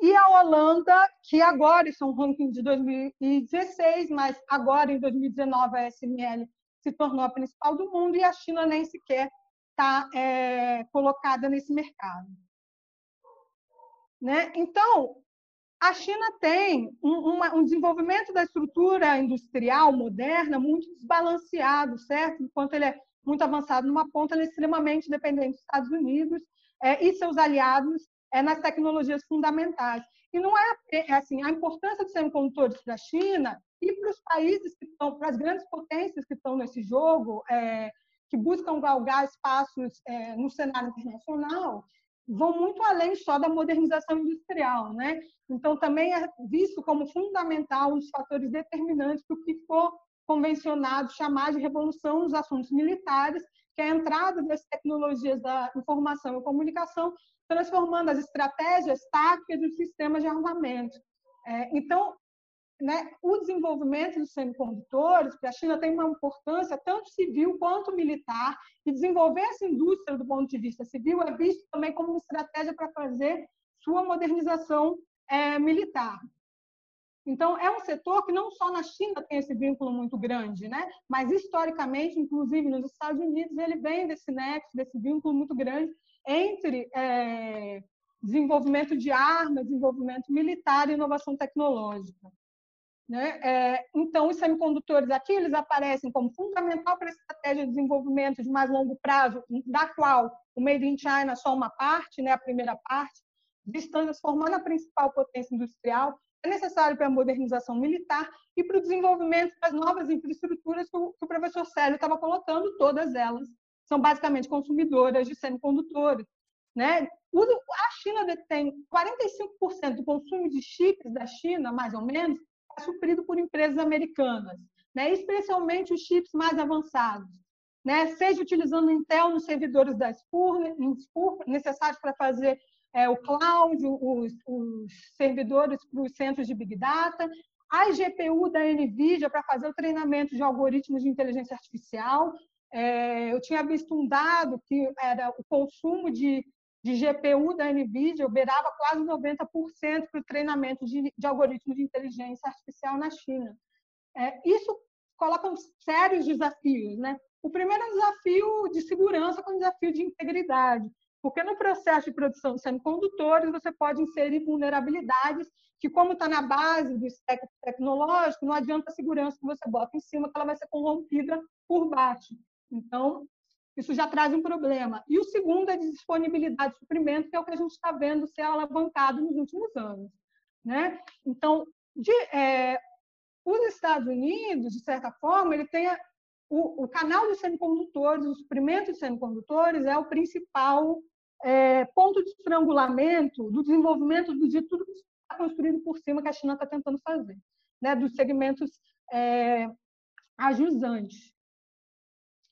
e a Holanda, que agora, isso é um ranking de 2016, mas agora, em 2019, a SML se tornou a principal do mundo e a China nem sequer está é, colocada nesse mercado. Né? Então, a China tem um, uma, um, desenvolvimento da estrutura industrial moderna muito desbalanceado, certo? Enquanto ele é muito avançado numa ponta, ele é extremamente dependente dos Estados Unidos é, e seus aliados é, nas tecnologias fundamentais. E não é, é assim, a importância dos semicondutores para a China e para os países que estão, para as grandes potências que estão nesse jogo, é, que buscam galgar espaços é, no cenário internacional, vão muito além só da modernização industrial, né? Então também é visto como fundamental um dos fatores determinantes para o que for convencionado chamar de revolução nos assuntos militares, que é a entrada das tecnologias da informação e comunicação, transformando as estratégias táticas e os sistemas de armamento. É, então, né, o desenvolvimento dos semicondutores para a China tem uma importância tanto civil quanto militar, e desenvolver essa indústria do ponto de vista civil é visto também como uma estratégia para fazer sua modernização é, militar. Então, é um setor que não só na China tem esse vínculo muito grande, né? mas historicamente, inclusive nos Estados Unidos, ele vem desse nexo, desse vínculo muito grande entre é, desenvolvimento de armas, desenvolvimento militar e inovação tecnológica. Né? É, então, os semicondutores aqui eles aparecem como fundamental para a estratégia de desenvolvimento de mais longo prazo, da qual o Made in China só uma parte, né, a primeira parte, de transformando a principal potência industrial, é necessário para a modernização militar e para o desenvolvimento das novas infraestruturas que o, que o professor Célio estava colocando, todas elas são basicamente consumidoras de semicondutores. Né? A China detém 45% do consumo de chips da China, mais ou menos, é suprido por empresas americanas, né? especialmente os chips mais avançados. Né? Seja utilizando Intel nos servidores da Spur, necessários para fazer é, o cloud, os, os servidores para os centros de Big Data, a GPU da NVIDIA para fazer o treinamento de algoritmos de inteligência artificial. É, eu tinha visto um dado que era o consumo de de GPU da NVIDIA beirava quase 90% para o treinamento de, de, algoritmos de inteligência artificial na China. É, isso coloca sérios desafios. Né? O primeiro é o desafio de segurança com o desafio de integridade, porque no processo de produção de semicondutores você pode inserir vulnerabilidades que, como está na base do espectro tecnológico, não adianta a segurança que você bota em cima, que ela vai ser corrompida por baixo. Então, isso já traz um problema. E o segundo é a disponibilidade de suprimento, que é o que a gente está vendo ser alavancado nos últimos anos. Né? Então, de, é, os Estados Unidos, de certa forma, ele tem a, o, o, canal de semicondutores, o suprimento de semicondutores é o principal é, ponto de estrangulamento do desenvolvimento de tudo que está construído por cima que a China está tentando fazer, né? dos segmentos é, ajusantes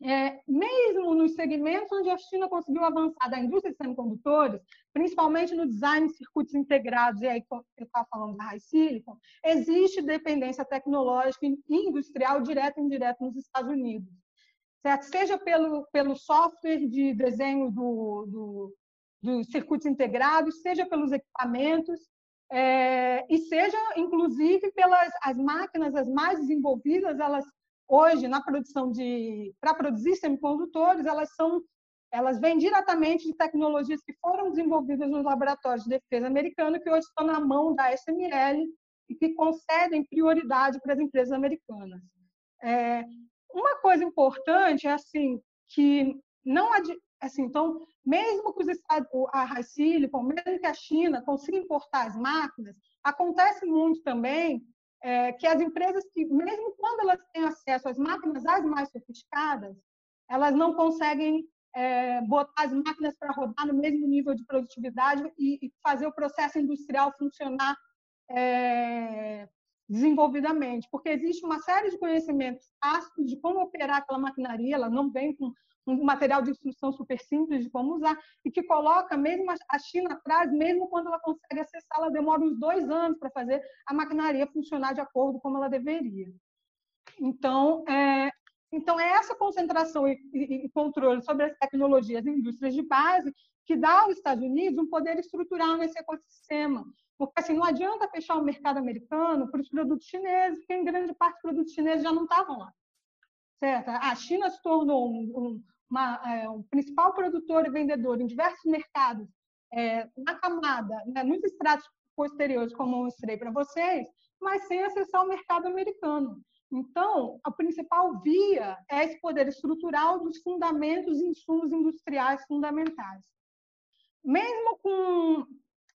é, mesmo nos segmentos onde a China conseguiu avançar da indústria de semicondutores, principalmente no design de circuitos integrados, e aí eu estava falando da High Silicon, existe dependência tecnológica e industrial direta e indireta nos Estados Unidos. Certo? Seja pelo, pelo software de desenho do, do, dos circuitos integrados, seja pelos equipamentos, é, e seja, inclusive, pelas as máquinas as mais desenvolvidas, elas hoje na produção de para produzir semicondutores, elas são elas vêm diretamente de tecnologias que foram desenvolvidas nos laboratórios de defesa americanos que hoje estão na mão da SML e que concedem prioridade para as empresas americanas. É, uma coisa importante é assim que não assim, então, mesmo que os Estados, a High Silicon, mesmo que a China consiga importar as máquinas, acontece muito também é, que as empresas que, mesmo quando elas têm acesso às máquinas as mais sofisticadas, elas não conseguem é, botar as máquinas para rodar no mesmo nível de produtividade e, e fazer o processo industrial funcionar é, desenvolvidamente, porque existe uma série de conhecimentos tácitos de como operar aquela maquinaria, ela não vem com um material de instrução super simples de como usar, e que coloca mesmo a China atrás, mesmo quando ela consegue acessar, ela demora uns dois anos para fazer a maquinaria funcionar de acordo como ela deveria. Então, é, então é essa concentração e, e, e controle sobre as tecnologias e indústrias de base que dá aos Estados Unidos um poder estrutural nesse ecossistema. Porque assim, não adianta fechar o mercado americano para os produtos chineses, porque em grande parte os produtos chineses já não estavam lá. Certo? A China se tornou um, um, uma, é, um principal produtor e vendedor em diversos mercados, é, na camada, né, nos estratos posteriores, como eu mostrei para vocês, mas sem acessar o mercado americano. Então, a principal via é esse poder estrutural dos fundamentos e insumos industriais fundamentais. Mesmo com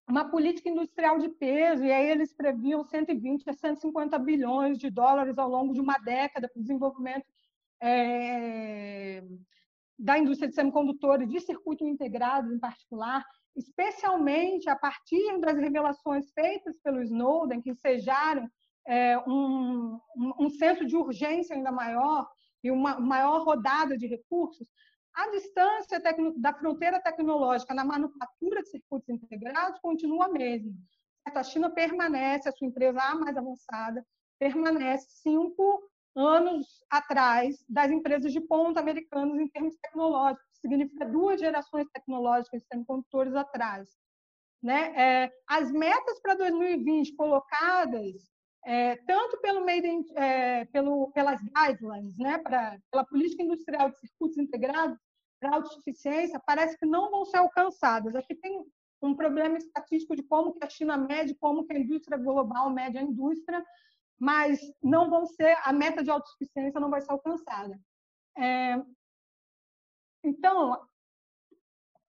uma política industrial de peso, e aí eles previam 120 a 150 bilhões de dólares ao longo de uma década para o desenvolvimento é, da indústria de semicondutores, de circuito integrado em particular, especialmente a partir das revelações feitas pelo Snowden, que ensejaram é, um, um senso de urgência ainda maior e uma maior rodada de recursos, a distância da fronteira tecnológica na manufatura de circuitos integrados continua a mesma. A China permanece, a sua empresa a mais avançada, permanece cinco anos atrás das empresas de ponta americanas em termos tecnológicos, significa duas gerações tecnológicas de semicondutores atrás. Né? É, as metas para 2020 colocadas é, tanto pelo made in, é, pelo, pelas guidelines, né, pra, pela política industrial de circuitos integrados para autossuficiência, parece que não vão ser alcançadas. Aqui tem um problema estatístico de como que a China mede, como que a indústria global mede a indústria, mas não vão ser a meta de autossuficiência não vai ser alcançada. É, então,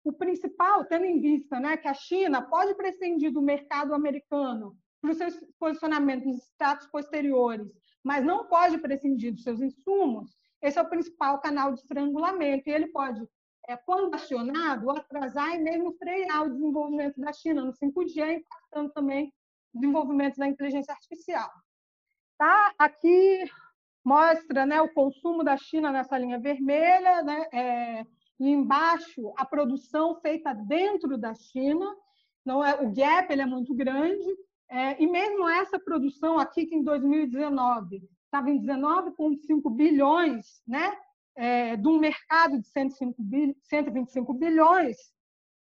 o principal, tendo em vista né, que a China pode prescindir do mercado americano para os seus posicionamentos nos status posteriores, mas não pode prescindir dos seus insumos, esse é o principal canal de estrangulamento. E ele pode, é, quando acionado, atrasar e mesmo frear o desenvolvimento da China no 5G, impactando também o desenvolvimento da inteligência artificial. Tá? Aqui mostra né, o consumo da China nessa linha vermelha, né, é, e embaixo a produção feita dentro da China. Não é, o gap ele é muito grande, é, e mesmo essa produção aqui, que em 2019 estava em 19,5 bilhões, né, é, de um mercado de 105 bil, 125 bilhões,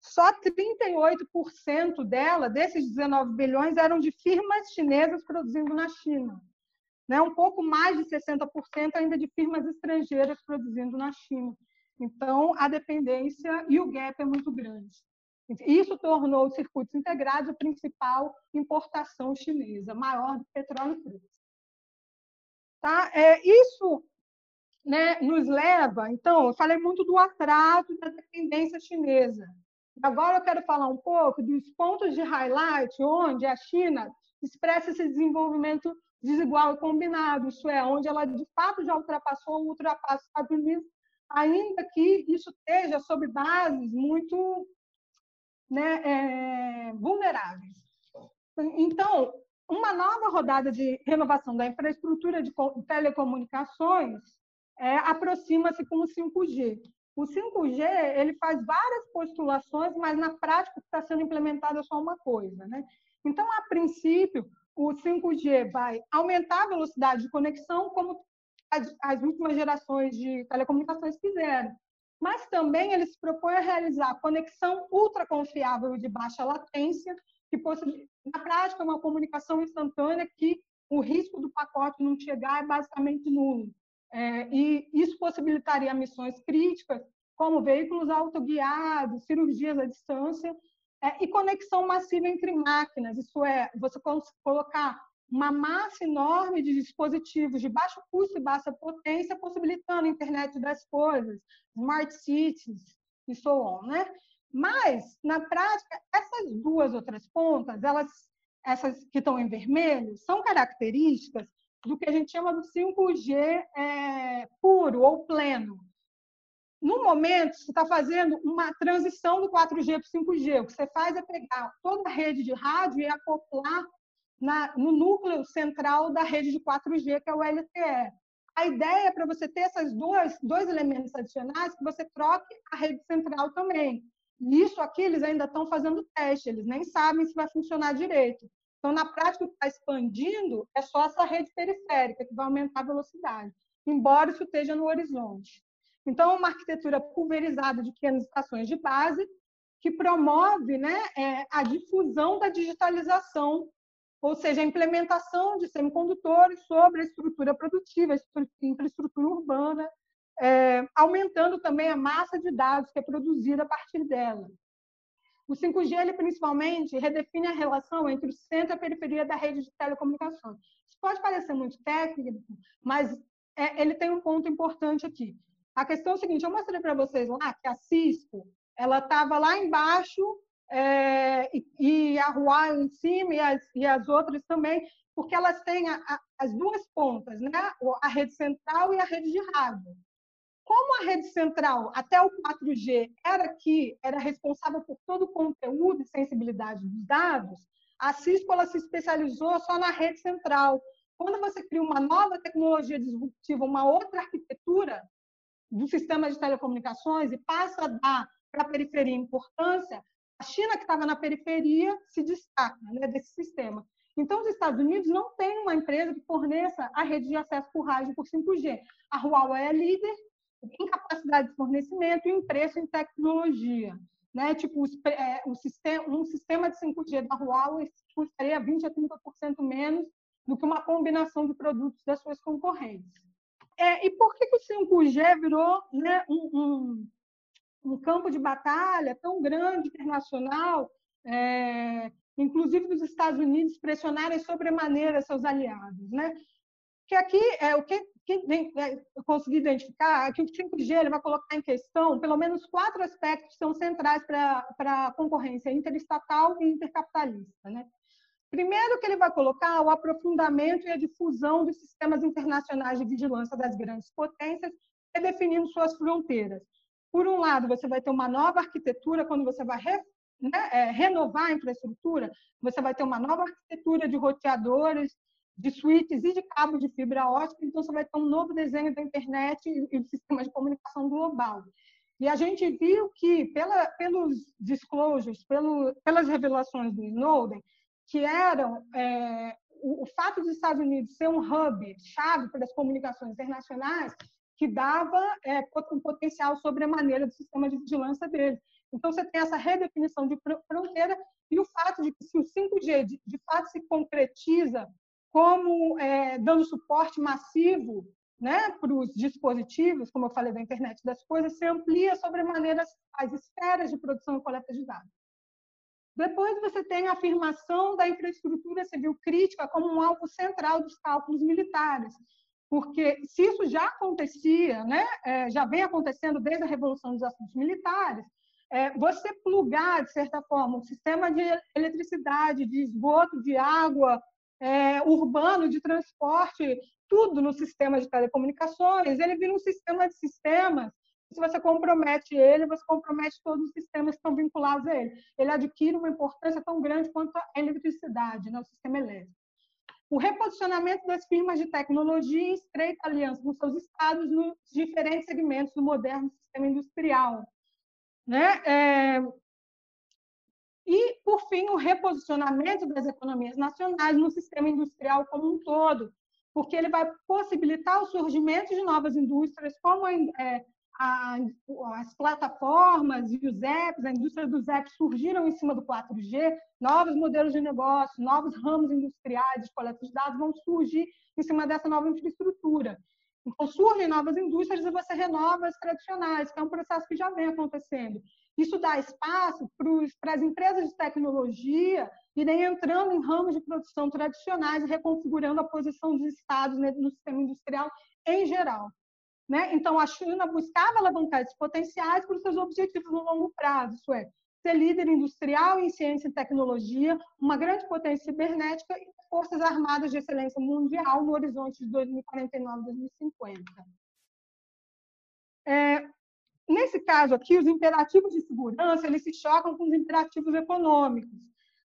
só 38% dela, desses 19 bilhões, eram de firmas chinesas produzindo na China né? um pouco mais de 60% ainda de firmas estrangeiras produzindo na China. Então, a dependência e o gap é muito grande. Isso tornou os circuitos integrados a principal importação chinesa, maior do petróleo cru. Tá? É, isso né, nos leva, então, eu falei muito do atraso da dependência chinesa. Agora eu quero falar um pouco dos pontos de highlight onde a China expressa esse desenvolvimento desigual e combinado, isso é, onde ela de fato já ultrapassou o ultrapasso dos Estados Unidos, ainda que isso esteja sob bases muito né, é, vulneráveis. Então, uma nova rodada de renovação da infraestrutura de telecomunicações é, aproxima-se com o 5G. O 5G ele faz várias postulações, mas na prática está sendo implementada só uma coisa. Né? Então, a princípio, o 5G vai aumentar a velocidade de conexão, como as, as últimas gerações de telecomunicações fizeram. Mas também ele se propõe a realizar conexão ultra confiável de baixa latência, que na prática é uma comunicação instantânea que o risco do pacote não chegar é basicamente nulo. É, e isso possibilitaria missões críticas, como veículos autoguiados, cirurgias à distância, é, e conexão massiva entre máquinas, isso é, você colocar uma massa enorme de dispositivos de baixo custo e baixa potência, possibilitando a internet das coisas, smart cities e so on, né? Mas, na prática, essas duas outras pontas, elas, essas que estão em vermelho, são características do que a gente chama do 5G é, puro ou pleno. No momento, você está fazendo uma transição do 4G para o 5G. O que você faz é pegar toda a rede de rádio e acoplar na, no núcleo central da rede de 4G, que é o LTE. A ideia é para você ter esses dois, dois elementos adicionais que você troque a rede central também. Isso aqui eles ainda estão fazendo teste, eles nem sabem se vai funcionar direito. Então, na prática, o que está expandindo é só essa rede periférica, que vai aumentar a velocidade, embora isso esteja no horizonte. Então, é uma arquitetura pulverizada de pequenas estações de base, que promove né, é, a difusão da digitalização, ou seja, a implementação de semicondutores sobre a estrutura produtiva, a infraestrutura urbana, é, aumentando também a massa de dados que é produzida a partir dela. O 5G, ele, principalmente, redefine a relação entre o centro e a periferia da rede de telecomunicações. Isso pode parecer muito técnico, mas é, ele tem um ponto importante aqui. A questão é o seguinte, eu mostrei para vocês lá que a Cisco ela estava lá embaixo é, e, e, a Huawei em cima e as, e as outras também, porque elas têm a, a, as duas pontas, né? a rede central e a rede de rádio. Como a rede central, até o 4G, era que era responsável por todo o conteúdo e sensibilidade dos dados, a Cisco ela se especializou só na rede central. Quando você cria uma nova tecnologia disruptiva, uma outra arquitetura do sistema de telecomunicações e passa a dar para a periferia importância, a China, que estava na periferia, se destaca né, desse sistema. Então, os Estados Unidos não tem uma empresa que forneça a rede de acesso por rádio por 5G. A Huawei é líder em capacidade de fornecimento e em preço em tecnologia. Né? Tipo, é, um, sistema, um sistema de 5G da Huawei custaria 20% a 30% menos do que uma combinação de produtos das suas concorrentes. É, e por que, que o 5G virou né, um, um, um, campo de batalha tão grande, internacional, é, inclusive dos Estados Unidos pressionarem sobremaneira seus aliados? Né? Que aqui é o que que é, eu consegui identificar que o 5G ele vai colocar em questão pelo menos quatro aspectos que são centrais para a concorrência interestatal e intercapitalista. Né? Primeiro que ele vai colocar o aprofundamento e a difusão dos sistemas internacionais de vigilância das grandes potências, redefinindo suas fronteiras. Por um lado, você vai ter uma nova arquitetura quando você vai re, né, é, renovar a infraestrutura, você vai ter uma nova arquitetura de roteadores, de suítes e de cabos de fibra ótica, então você vai ter um novo desenho da internet e do sistema de comunicação global. E a gente viu que, pela, pelos disclosures, pelo, pelas revelações do Snowden, que eram é, o, o, fato dos Estados Unidos ser um hub chave para as comunicações internacionais, que dava é, um potencial sobre a maneira do sistema de vigilância deles. Então, você tem essa redefinição de fronteira e o fato de que, se o 5G de, de fato se concretiza como é, dando suporte massivo né, para os dispositivos, como eu falei da internet das coisas, se amplia sobremaneira as esferas de produção e coleta de dados. Depois você tem a afirmação da infraestrutura civil crítica como um alvo central dos cálculos militares, porque se isso já acontecia, né, é, já vem acontecendo desde a Revolução dos Assuntos Militares, é, você plugar, de certa forma, um sistema de eletricidade, de esgoto, de água, é, urbano, de transporte, tudo no sistema de telecomunicações, ele vira um sistema de sistemas. Se você compromete ele, você compromete todos os sistemas que estão vinculados a ele. Ele adquire uma importância tão grande quanto a eletricidade, né, o sistema elétrico. O reposicionamento das firmas de tecnologia em estreita aliança com seus estados nos diferentes segmentos do moderno sistema industrial. Né? É, e, por fim, o reposicionamento das economias nacionais no sistema industrial como um todo, porque ele vai possibilitar o surgimento de novas indústrias, como é, a, as plataformas e os apps, a indústria dos apps surgiram em cima do 4G, novos modelos de negócio, novos ramos industriais de coleta de dados vão surgir em cima dessa nova infraestrutura. Então, surgem novas indústrias e você renova as tradicionais, que é um processo que já vem acontecendo. Isso dá espaço para as empresas de tecnologia irem entrando em ramos de produção tradicionais e reconfigurando a posição dos estados no sistema industrial em geral. Né? Então, a China buscava alavancar esses potenciais para os seus objetivos no longo prazo, isso é, ser líder industrial em ciência e tecnologia, uma grande potência cibernética e forças armadas de excelência mundial no horizonte de 2049, 2050. É, nesse caso aqui, os imperativos de segurança eles se chocam com os imperativos econômicos,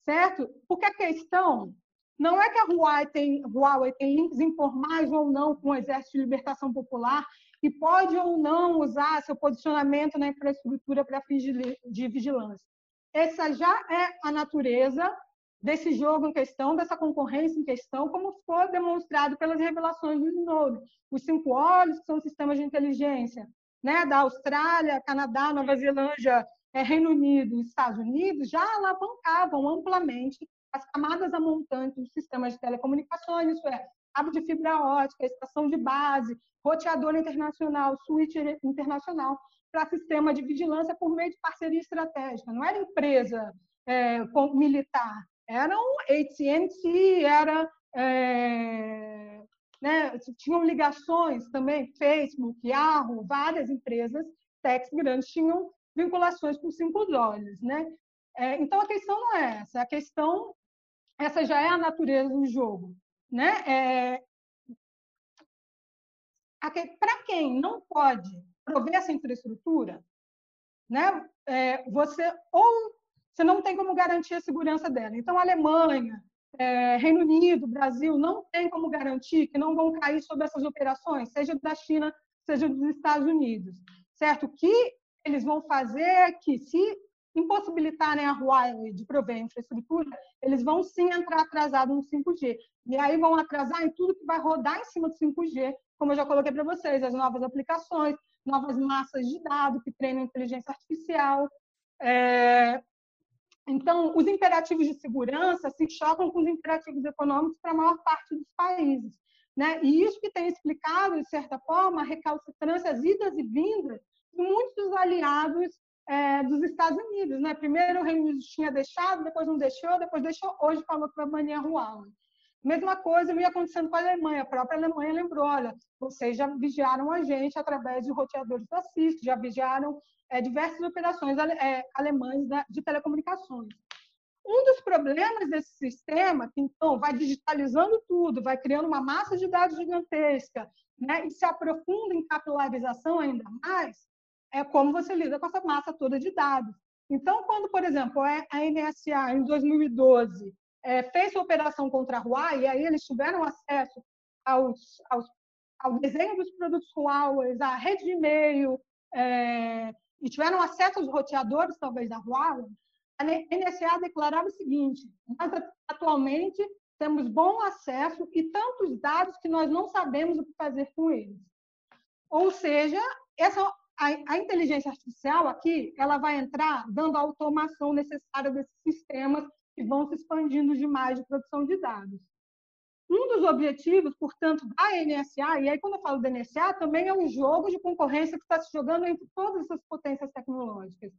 certo? Porque a questão não é que a Huawei tem, Huawei tem links informais ou não com o Exército de Libertação Popular e pode ou não usar seu posicionamento na infraestrutura para fins de vigilância. Essa já é a natureza desse jogo em questão, dessa concorrência em questão, como foi demonstrado pelas revelações do Snowden. Os cinco olhos, que são sistemas de inteligência né, da Austrália, Canadá, Nova Zelândia, é, Reino Unido Estados Unidos, já alavancavam amplamente as camadas amontantes dos sistemas de telecomunicações, isso é, cabo de fibra ótica, estação de base, roteador internacional, switch internacional, para sistema de vigilância por meio de parceria estratégica. Não era empresa é, militar, eram AT&T, era é, né, tinham ligações também, Facebook, Yahoo, várias empresas techs grandes tinham vinculações com cinco olhos, né? É, então a questão não é essa, a questão essa já é a natureza do jogo, né? É, para quem não pode prover essa infraestrutura, né? É, você ou você não tem como garantir a segurança dela. Então, Alemanha, é, Reino Unido, Brasil, não tem como garantir que não vão cair sobre essas operações, seja da China, seja dos Estados Unidos, certo? O que eles vão fazer é que, se impossibilitarem a Huawei de prover infraestrutura, eles vão sim entrar atrasados no 5G. E aí vão atrasar em tudo que vai rodar em cima do 5G, como eu já coloquei para vocês, as novas aplicações, novas massas de dados que treinam inteligência artificial. É... Então, os imperativos de segurança se chocam com os imperativos econômicos para a maior parte dos países. Né? E isso que tem explicado, de certa forma, a recalcitrância, as idas e vindas de muitos aliados é, dos Estados Unidos. Né? Primeiro o Reino Unido tinha deixado, depois não deixou, depois deixou, hoje falou que vai banir a. Mesma coisa vinha acontecendo com a Alemanha. A própria Alemanha lembrou, olha, vocês já vigiaram a gente através de roteadores da Cisco, já vigiaram é, diversas operações é, alemãs de telecomunicações. Um dos problemas desse sistema, que então vai digitalizando tudo, vai criando uma massa de dados gigantesca, né, e se aprofunda em capilarização ainda mais, é como você lida com essa massa toda de dados. Então, quando, por exemplo, a NSA, em 2012, é, fez a operação contra a Huawei, e aí eles tiveram acesso aos, aos, ao desenho dos produtos Huawei, à rede de e-mail, é, e tiveram acesso aos roteadores, talvez, da Huawei, a NSA declarava o seguinte, nós atualmente temos bom acesso e tantos dados que nós não sabemos o que fazer com eles. Ou seja, essa, a, a inteligência artificial aqui, ela vai entrar dando a automação necessária desses sistemas que vão se expandindo demais de produção de dados. Um dos objetivos, portanto, da NSA, e aí quando eu falo da NSA, também é um jogo de concorrência que está se jogando entre todas essas potências tecnológicas.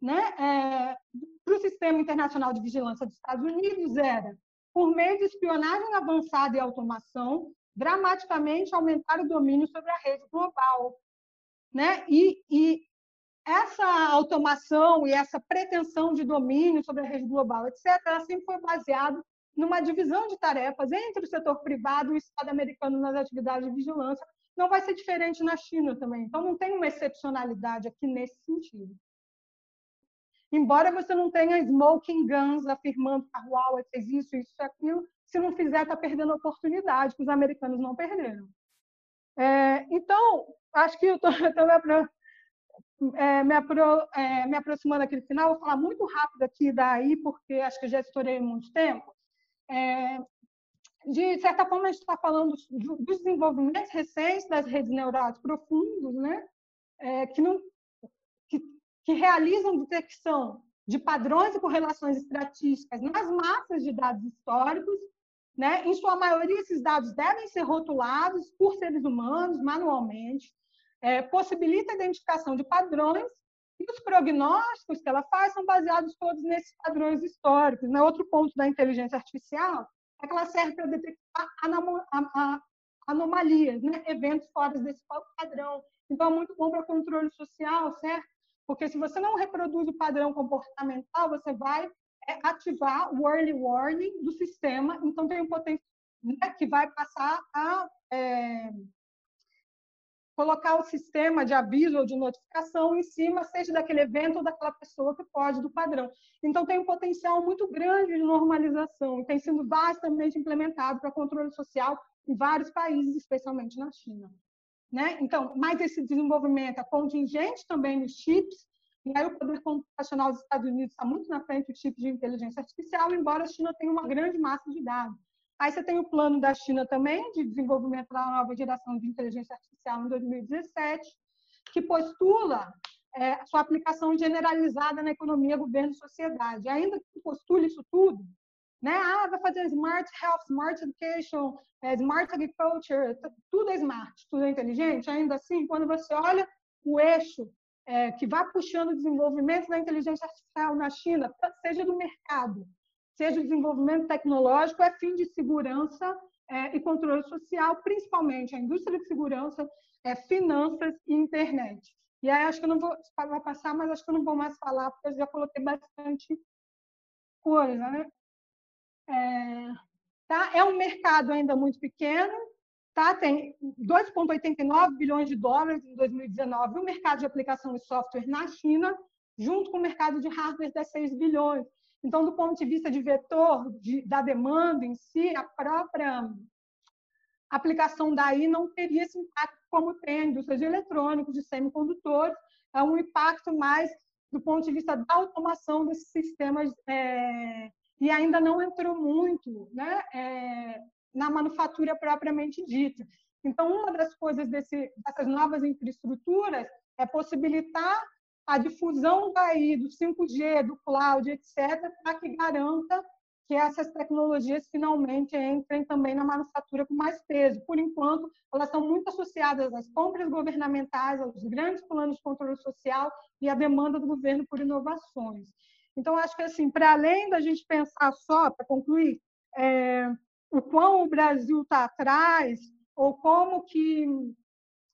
Né? É, Para o Sistema Internacional de Vigilância dos Estados Unidos, era, por meio de espionagem avançada e automação, dramaticamente aumentar o domínio sobre a rede global. Né? E, e essa automação e essa pretensão de domínio sobre a rede global, etc., ela sempre foi baseada numa divisão de tarefas entre o setor privado e o Estado americano nas atividades de vigilância. Não vai ser diferente na China também. Então, não tem uma excepcionalidade aqui nesse sentido. Embora você não tenha smoking guns afirmando que a Huawei fez isso, isso aquilo, se não fizer, está perdendo a oportunidade que os americanos não perderam. É, então, acho que eu <laughs> estou é, me, apro, é, me aproximando do final, vou falar muito rápido aqui daí, porque acho que já estourei muito tempo. É, de certa forma, a gente está falando dos desenvolvimentos recentes das redes neurais profundas, né? É, que, não, que, que realizam detecção de padrões e correlações estatísticas nas massas de dados históricos. Né? Em sua maioria, esses dados devem ser rotulados por seres humanos manualmente, é, possibilita a identificação de padrões E os prognósticos que ela faz são baseados todos nesses padrões históricos. Né? Outro ponto da inteligência artificial é que ela serve para detectar anomalias, né? eventos fora desse padrão. Então, é muito bom para controle social, certo? Porque se você não reproduz o padrão comportamental, você vai ativar o early warning do sistema. Então, tem um potencial né, que vai passar a é, colocar o sistema de aviso ou de notificação em cima, seja daquele evento ou daquela pessoa que pode do padrão. Então, tem um potencial muito grande de normalização e tem sido vastamente implementado para controle social em vários países, especialmente na China. Né? Então, mais esse desenvolvimento é contingente também nos chips, e aí o poder computacional dos Estados Unidos está muito na frente do chip de inteligência artificial, embora a China tenha uma grande massa de dados. Aí você tem o plano da China também, de desenvolvimento da nova geração de inteligência artificial em 2017, que postula é, sua aplicação generalizada na economia, governo e sociedade. Ainda que postule isso tudo, né? Ah, vai fazer smart health, smart education, é, smart agriculture, tudo é smart, tudo é inteligente. Ainda assim, quando você olha o eixo é, que vai puxando o desenvolvimento da inteligência artificial na China, seja do mercado, seja o desenvolvimento tecnológico, é fim de segurança é, e controle social, principalmente a indústria de segurança, é, finanças e internet. E aí acho que eu não vou passar, mas acho que eu não vou mais falar porque eu já coloquei bastante coisa, né? É, tá? é um mercado ainda muito pequeno, tá? Tem 2,89 bilhões de dólares em 2019 o mercado de aplicação de software na China, junto com o mercado de hardware de 6 bilhões. Então, do ponto de vista de vetor de, da demanda em si, a própria aplicação daí não teria esse impacto como tem a indústria de eletrônicos, de semicondutores, é um impacto mais do ponto de vista da automação desses sistemas é, e ainda não entrou muito né, é, na manufatura propriamente dita. Então, uma das coisas desse, dessas novas infraestruturas é possibilitar a difusão daí do 5G, do cloud, etc., para que garanta que essas tecnologias finalmente entrem também na manufatura com mais peso. Por enquanto, elas estão muito associadas às compras governamentais, aos grandes planos de controle social e à demanda do governo por inovações. Então, acho que, assim, para além da gente pensar só, para concluir, é, o quão o Brasil está atrás, ou como que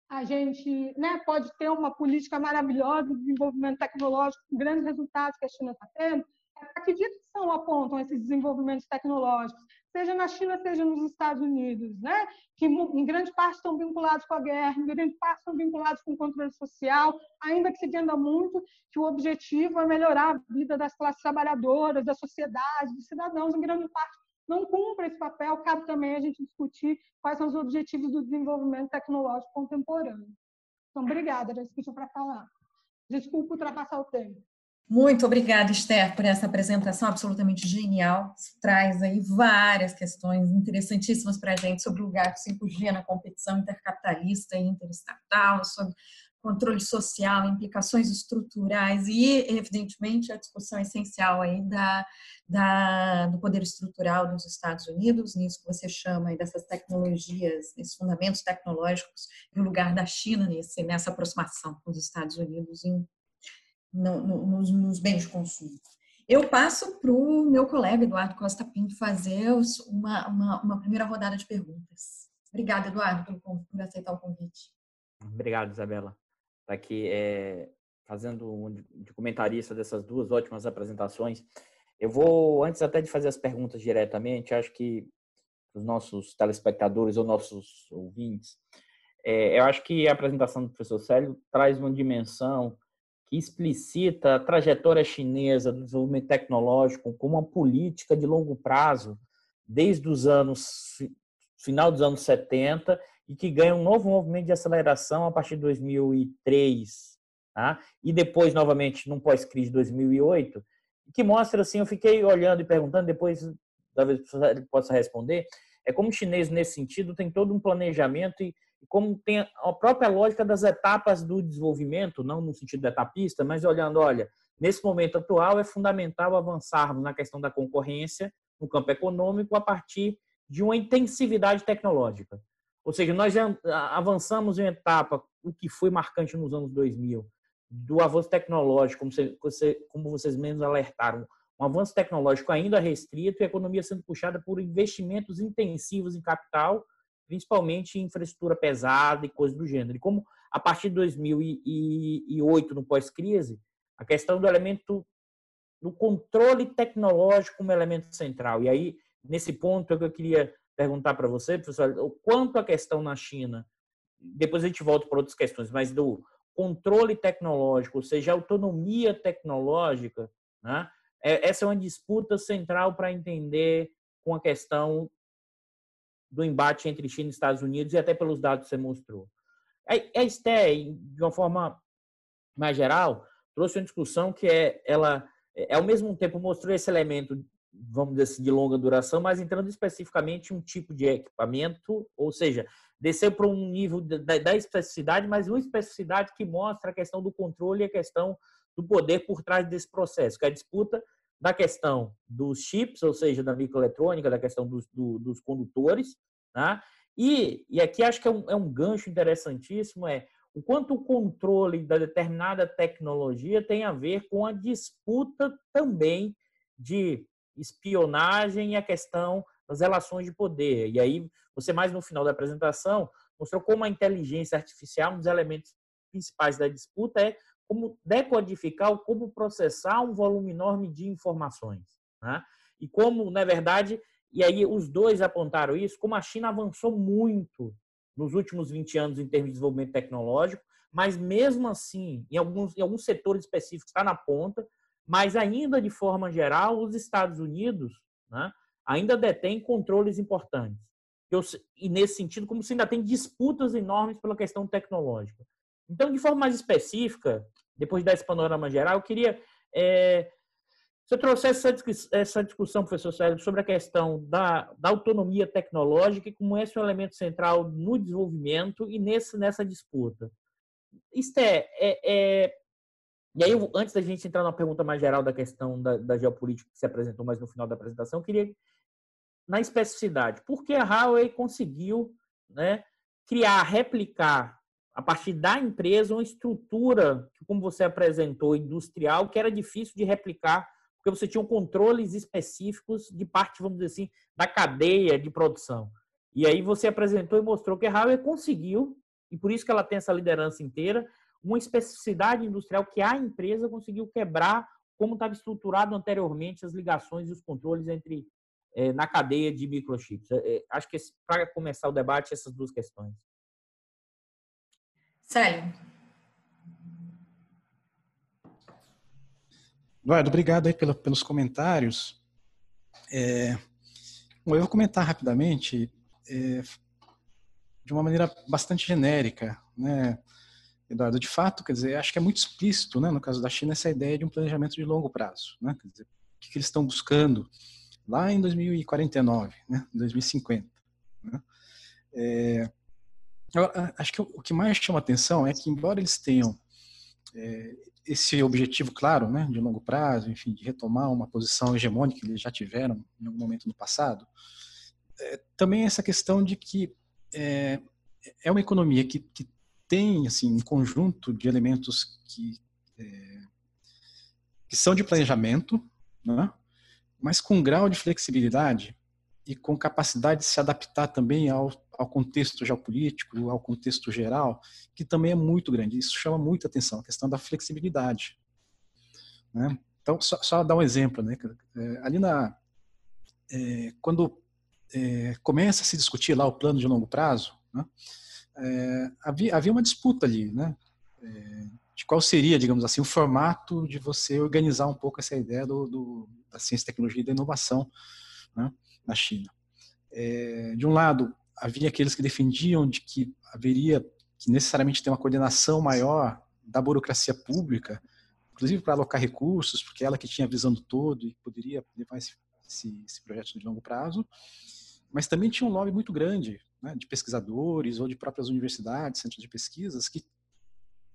a gente né, pode ter uma política maravilhosa de desenvolvimento tecnológico com grandes resultados que a China está tendo, é para que direção apontam esses desenvolvimentos tecnológicos, seja na China, seja nos Estados Unidos, né? que em grande parte estão vinculados com a guerra, em grande parte estão vinculados com o controle social, ainda que se entenda muito que o objetivo é melhorar a vida das classes trabalhadoras, da sociedade, dos cidadãos, em grande parte não cumpre esse papel, cabe também a gente discutir quais são os objetivos do desenvolvimento tecnológico contemporâneo. Então, obrigada, que eu para falar. Desculpa ultrapassar o tempo. Muito obrigada, Esther, por essa apresentação absolutamente genial. Traz aí várias questões interessantíssimas para a gente sobre o lugar do 5G na competição intercapitalista e interestatal, sobre controle social, implicações estruturais e, evidentemente, a discussão essencial aí da, da, do poder estrutural dos Estados Unidos, nisso que você chama aí dessas tecnologias, esses fundamentos tecnológicos, e o lugar da China nesse, nessa aproximação com os Estados Unidos em, no, no, nos, nos bens de consumo. Eu passo para o meu colega Eduardo Costa Pinto fazer uma, uma, uma primeira rodada de perguntas. Obrigada, Eduardo, por, por aceitar o convite. Obrigado, Isabela está aqui é, fazendo um, de comentarista dessas duas ótimas apresentações. Eu vou, antes até de fazer as perguntas diretamente, acho que os nossos telespectadores ou nossos ouvintes, é, eu acho que a apresentação do professor Célio traz uma dimensão que explicita a trajetória chinesa do desenvolvimento tecnológico como uma política de longo prazo, desde os anos final dos anos 70 e que ganha um novo movimento de aceleração a partir de 2003, tá? e depois, novamente, num pós-crise de 2008, que mostra, assim, eu fiquei olhando e perguntando, depois talvez possa responder, é como o chinês, nesse sentido, tem todo um planejamento e, e como tem a própria lógica das etapas do desenvolvimento, não no sentido etapista, mas olhando, olha, nesse momento atual é fundamental avançarmos na questão da concorrência no campo econômico a partir de uma intensividade tecnológica. Ou seja, nós avançamos em etapa, o que foi marcante nos anos 2000, do avanço tecnológico, como, você, como vocês mesmos alertaram, um avanço tecnológico ainda restrito e a economia sendo puxada por investimentos intensivos em capital, principalmente em infraestrutura pesada e coisas do gênero. E como a partir de 2008, no pós-crise, a questão do elemento do controle tecnológico como elemento central. E aí, nesse ponto, é eu queria perguntar para você, professor, o quanto a questão na China, depois a gente volta para outras questões, mas do controle tecnológico, ou seja, autonomia tecnológica, né? É, essa é uma disputa central para entender com a questão do embate entre China e Estados Unidos e até pelos dados que você mostrou. A Esté, de uma forma mais geral, trouxe uma discussão que é, ela, é, ao mesmo tempo mostrou esse elemento, vamos dizer assim, de longa duração, mas entrando especificamente um tipo de equipamento, ou seja, descer para um nível da, da especificidade, mas uma especificidade que mostra a questão do controle e a questão do poder por trás desse processo, que é a disputa da questão dos chips, ou seja, da microeletrônica, da questão dos, do, dos condutores, né? E, e aqui acho que é um, é um gancho interessantíssimo, é o quanto o controle da determinada tecnologia tem a ver com a disputa também de espionagem e a questão das relações de poder. E aí, você mais no final da apresentação mostrou como a inteligência artificial, um dos elementos principais da disputa é como decodificar ou como processar um volume enorme de informações. Né? E como, na verdade, e aí os dois apontaram isso, como a China avançou muito nos últimos 20 anos em termos de desenvolvimento tecnológico, mas mesmo assim, em alguns, em alguns setores específicos está na ponta, mas ainda de forma geral, os Estados Unidos né, ainda detêm controles importantes. Eu, e nesse sentido, como se ainda tem disputas enormes pela questão tecnológica. Então, de forma mais específica, depois desse panorama geral, eu queria é, você trouxesse essa, essa discussão, professor Sérgio, sobre a questão da, da, autonomia tecnológica e como esse é um elemento central no desenvolvimento e nesse, nessa disputa. Isto é, é, é e aí, antes da gente entrar na pergunta mais geral da questão da, da geopolítica que se apresentou mais no final da apresentação, eu queria, na especificidade, por que a Huawei conseguiu né, criar, replicar a partir da empresa uma estrutura, como você apresentou, industrial, que era difícil de replicar, porque você tinha controles específicos de parte, vamos dizer assim, da cadeia de produção. E aí você apresentou e mostrou que a Huawei conseguiu, e por isso que ela tem essa liderança inteira, uma especificidade industrial que a empresa conseguiu quebrar como estava estruturado anteriormente as ligações e os controles entre é, na cadeia de microchips. É, acho que para começar o debate essas duas questões. Célio. Eduardo, obrigado aí pela, pelos comentários. É, bom, eu vou comentar rapidamente é, de uma maneira bastante genérica, né, Eduardo? De fato, quer dizer, acho que é muito explícito, né, no caso da China, essa ideia de um planejamento de longo prazo, né, quer dizer, o que, eles estão buscando lá em 2049, né, 2050. Né? É, acho que o que mais chama atenção é que, embora eles tenham é, esse objetivo claro, né, de longo prazo, enfim, de retomar uma posição hegemônica que eles já tiveram em algum momento no passado, é, também essa questão de que é, é uma economia que, que, tem assim um conjunto de elementos que é, que são de planejamento, né, mas com grau de flexibilidade e com capacidade de se adaptar também ao, ao contexto geopolítico, ao contexto geral, que também é muito grande. Isso chama muita atenção, a questão da flexibilidade. Né? Então, só, só, dar um exemplo, né? É, ali na é, quando é, começa a se discutir lá o plano de longo prazo, né? É, havia, havia uma disputa ali, né? É, de qual seria, digamos assim, o formato de você organizar um pouco essa ideia do, do da ciência, tecnologia e da inovação, né? na China. É, de um lado, havia aqueles que defendiam de que haveria que necessariamente ter uma coordenação maior da burocracia pública, inclusive para alocar recursos, porque ela que tinha a visão do todo e poderia levar esse, esse, esse projeto de longo prazo. Mas também tinha um lobby muito grande né, de pesquisadores ou de próprias universidades, centros de pesquisas, que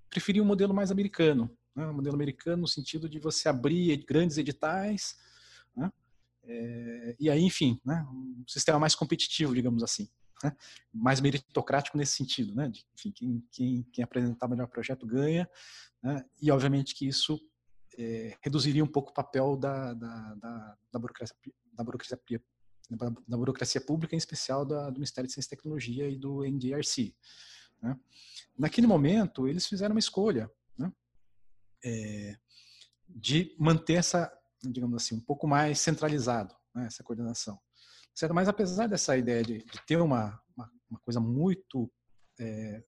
preferiam um modelo mais americano, né, um modelo americano no sentido de você abrir grandes editais, né, é, e aí, enfim, né, um sistema mais competitivo, digamos assim. né? mais meritocrático nesse sentido, né? De, enfim, quem, quem, quem apresentar melhor projeto ganha, né? e obviamente que isso é, reduziria um pouco o papel da, da, da, da burocracia, da burocracia da burocracia pública, em especial da, do Ministério de Ciência e Tecnologia e do NDRC. Né? Naquele momento, eles fizeram uma escolha né? é, de manter essa, digamos assim, um pouco mais centralizado, né? essa coordenação. Certo? Mas apesar dessa ideia de, de ter uma, uma, uma, coisa muito é,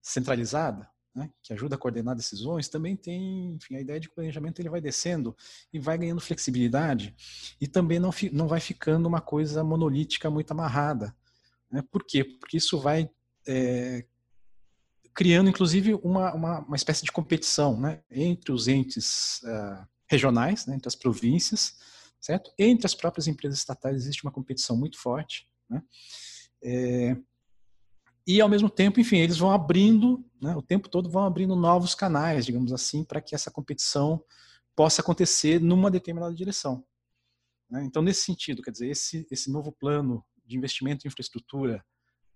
centralizada, né, que ajuda a coordenar decisões, também tem enfim, a ideia de que o planejamento ele vai descendo e vai ganhando flexibilidade e também não, não vai ficando uma coisa monolítica muito amarrada. Né? Por quê? Porque isso vai é, criando, inclusive, uma, uma, uma, espécie de competição né, entre os entes uh, regionais, né, entre as províncias, certo? Entre as próprias empresas estatais existe uma competição muito forte, né? É, e ao mesmo tempo, enfim, eles vão abrindo, né, o tempo todo vão abrindo novos canais, digamos assim, para que essa competição possa acontecer numa determinada direção. Né? Então, nesse sentido, quer dizer, esse, esse novo plano de investimento em infraestrutura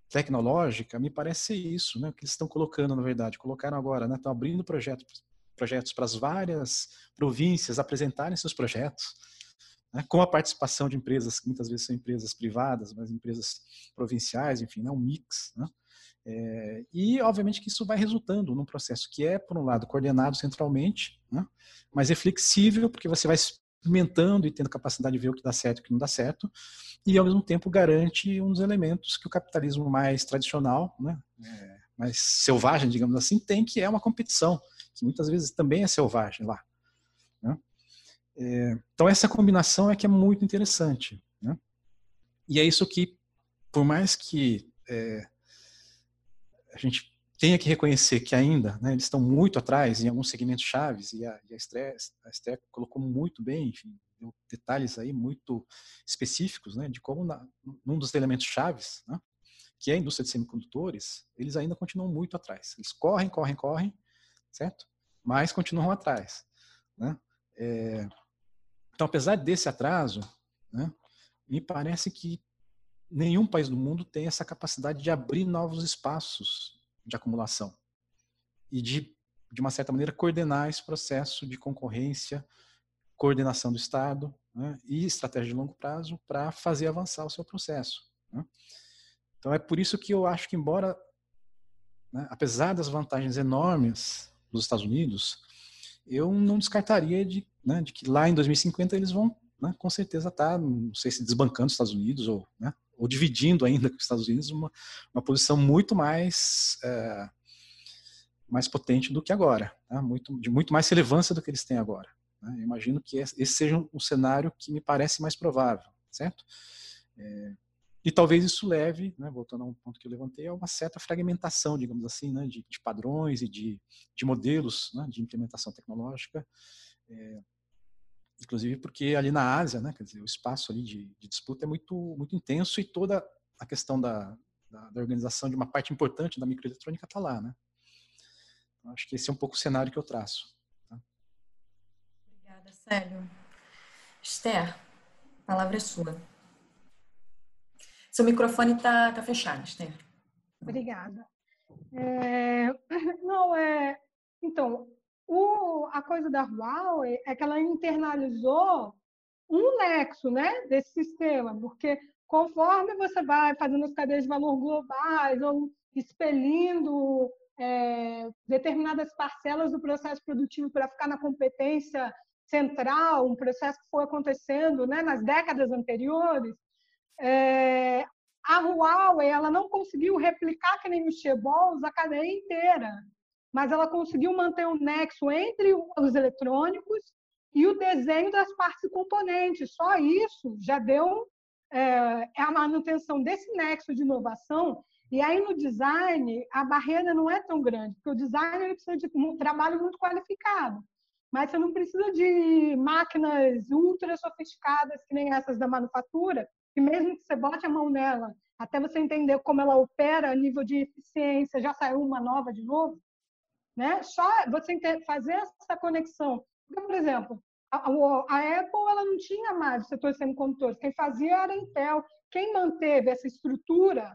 tecnológica me parece isso, né, que eles estão colocando, na verdade, colocaram agora, né, estão abrindo projetos, projetos para as várias províncias apresentarem seus projetos, né, com a participação de empresas que muitas vezes são empresas privadas, mas empresas provinciais, enfim, né, um mix. Né, é, e, obviamente, que isso vai resultando num processo que é, por um lado, coordenado centralmente, né, mas é flexível, porque você vai experimentando e tendo capacidade de ver o que dá certo e o que não dá certo, e, ao mesmo tempo, garante um dos elementos que o capitalismo mais tradicional, né, é, mais selvagem, digamos assim, tem, que é uma competição, que muitas vezes também é selvagem lá. É, então essa combinação é que é muito interessante, né? E é isso que, por mais que é, a gente tenha que reconhecer que ainda né, eles estão muito atrás em alguns segmentos chaves e a, e a, a Esther colocou muito bem, enfim, deu detalhes aí muito específicos, né, de como na, num dos elementos chaves, né, que é a indústria de semicondutores, eles ainda continuam muito atrás. Eles correm, correm, correm, certo? Mas continuam atrás, né? É, então, apesar desse atraso, né, me parece que nenhum país do mundo tem essa capacidade de abrir novos espaços de acumulação e de, de uma certa maneira, coordenar esse processo de concorrência, coordenação do Estado né, e estratégia de longo prazo para fazer avançar o seu processo. Né. Então, é por isso que eu acho que, embora, né, apesar das vantagens enormes dos Estados Unidos, eu não descartaria de, né, de que lá em 2050 eles vão, né, com certeza, estar, tá, não sei se desbancando os Estados Unidos ou, né, ou dividindo ainda <laughs> com os Estados Unidos uma, uma posição muito mais é, mais potente do que agora, né, muito, de muito mais relevância do que eles têm agora. Né. imagino que esse seja um cenário que me parece mais provável, certo? É, e talvez isso leve, né, voltando a um ponto que eu levantei, a uma certa fragmentação, digamos assim, né, de, de padrões e de, de modelos né, de implementação tecnológica. É, inclusive porque ali na Ásia, né, quer dizer, o espaço ali de, de disputa é muito, muito intenso e toda a questão da, da, da organização de uma parte importante da microeletrônica está lá. Né? Então, acho que esse é um pouco o cenário que eu traço. Tá? Obrigada, Célio. Esther, a palavra é sua. Seu microfone está tá fechado, Esther. Obrigada. É, <laughs> não, é. Então, o, a coisa da Huawei é que ela internalizou um nexo né, desse sistema, porque conforme você vai fazendo as cadeias de valor globais ou expelindo é, determinadas parcelas do processo produtivo para ficar na competência central, um processo que foi acontecendo né, nas décadas anteriores, é, a Huawei ela não conseguiu replicar que nem os Chebol's a cadeia inteira, mas ela conseguiu manter um nexo entre os eletrônicos e o desenho das partes e componentes. Só isso já deu é, é a manutenção desse nexo de inovação. E aí no design a barreira não é tão grande, porque o design ele precisa de um trabalho muito qualificado. Mas você não precisa de máquinas ultra sofisticadas que nem essas da manufatura, que mesmo que você bote a mão nela, até você entender como ela opera a nível de eficiência, já saiu uma nova de novo, né? Só você fazer essa conexão. Porque, por exemplo, a, a Apple ela não tinha mais o setor de semicondutores, quem fazia era a Intel. Quem manteve essa estrutura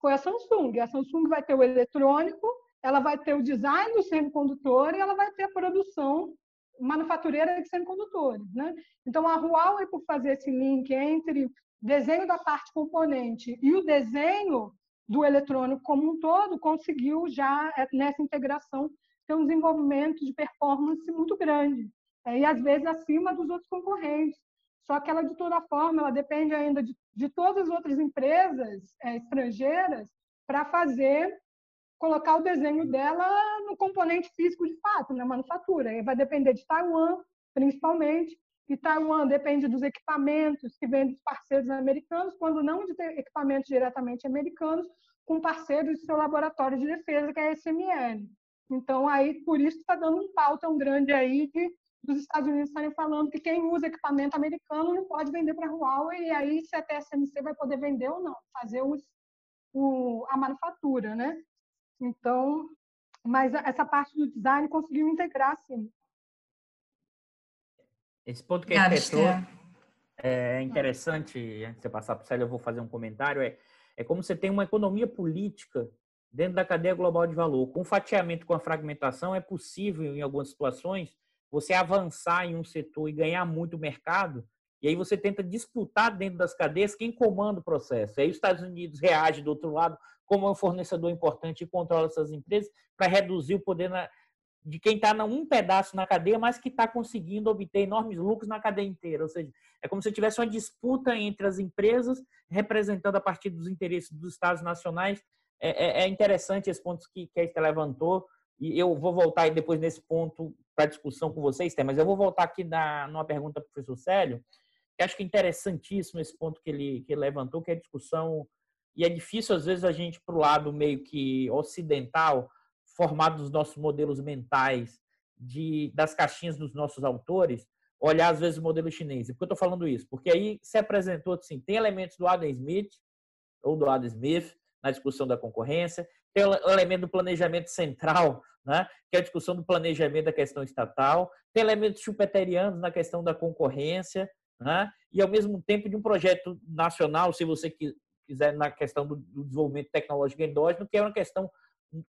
foi a Samsung. A Samsung vai ter o eletrônico, ela vai ter o design do semicondutor e ela vai ter a produção manufatureira de semicondutores. Né? Então, a Huawei, por fazer esse link entre desenho da parte componente e o desenho do eletrônico como um todo, conseguiu já, é, nessa integração, ter um desenvolvimento de performance muito grande, é, e às vezes acima dos outros concorrentes. Só que ela, de toda forma, ela depende ainda de, de todas as outras empresas é, estrangeiras para fazer, colocar o desenho dela no componente físico de fato, na manufatura. E vai depender de Taiwan, principalmente, Taiwan depende dos equipamentos que vêm dos parceiros americanos, quando não de ter equipamentos diretamente americanos, com parceiros do seu laboratório de defesa, que é a SML. Então, aí, por isso está dando um pau tão grande aí de dos Estados Unidos estarem falando que quem usa equipamento americano não pode vender para a Huawei, e aí se a TSMC vai poder vender ou não, fazer os, o, a manufatura, né? Então, mas essa parte do design conseguiu integrar, sim. Esse ponto que a gente é interessante, antes de você passar para o Célio, eu vou fazer um comentário, é, é como você tem uma economia política dentro da cadeia global de valor. Com fatiamento, com a fragmentação, é possível, em algumas situações, você avançar em um setor e ganhar muito mercado, e aí você tenta disputar dentro das cadeias quem comanda o processo. E aí os Estados Unidos reage do outro lado como um fornecedor importante e controla essas empresas para reduzir o poder na, de quem está num pedaço na cadeia, mas que está conseguindo obter enormes lucros na cadeia inteira. Ou seja, é como se tivesse uma disputa entre as empresas, representando a partir dos interesses dos Estados nacionais. É, é, é interessante esse ponto que, que a Estela levantou, e eu vou voltar depois nesse ponto para discussão com vocês, mas eu vou voltar aqui na, numa pergunta do professor Célio, que acho que é interessantíssimo esse ponto que ele, que ele levantou, que é a discussão, e é difícil às vezes a gente, para o lado meio que ocidental, formado dos nossos modelos mentais, de, das caixinhas dos nossos autores, olhar às vezes o modelo chinês. E por que eu estou falando isso? Porque aí se apresentou assim, tem elementos do Adam Smith, ou do Adam Smith, na discussão da concorrência, tem o elemento do planejamento central, né, que é a discussão do planejamento da questão estatal, tem elementos chupeterianos na questão da concorrência, né, e ao mesmo tempo de um projeto nacional, se você quiser, na questão do, desenvolvimento tecnológico endógeno, que é uma questão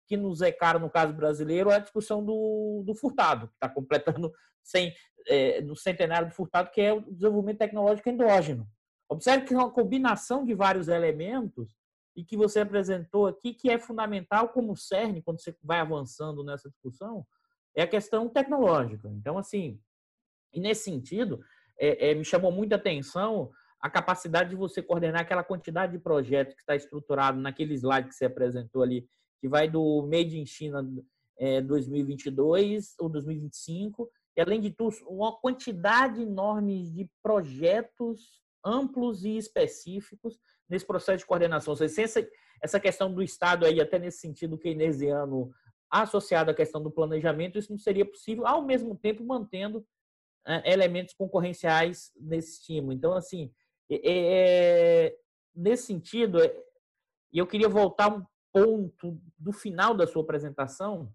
que nos é caro no caso brasileiro, é a discussão do, do furtado, que está completando <laughs> sem, é, no centenário do furtado, que é o desenvolvimento tecnológico endógeno. Observe que é uma combinação de vários elementos e que você apresentou aqui, que é fundamental como cerne, quando você vai avançando nessa discussão, é a questão tecnológica. Então, assim, e nesse sentido, é, é, me chamou muita atenção a capacidade de você coordenar aquela quantidade de projetos que está estruturado naquele slide que você apresentou ali, que vai do Made in China é, 2022 ou 2025, e além de tudo, uma quantidade enorme de projetos amplos e específicos nesse processo de coordenação. Ou seja, essa, essa questão do Estado aí, até nesse sentido keynesiano, associado à questão do planejamento, isso não seria possível, ao mesmo tempo mantendo é, elementos concorrenciais nesse estímulo. Então, assim, é, é, nesse sentido, é, eu queria voltar um ponto do final da sua apresentação,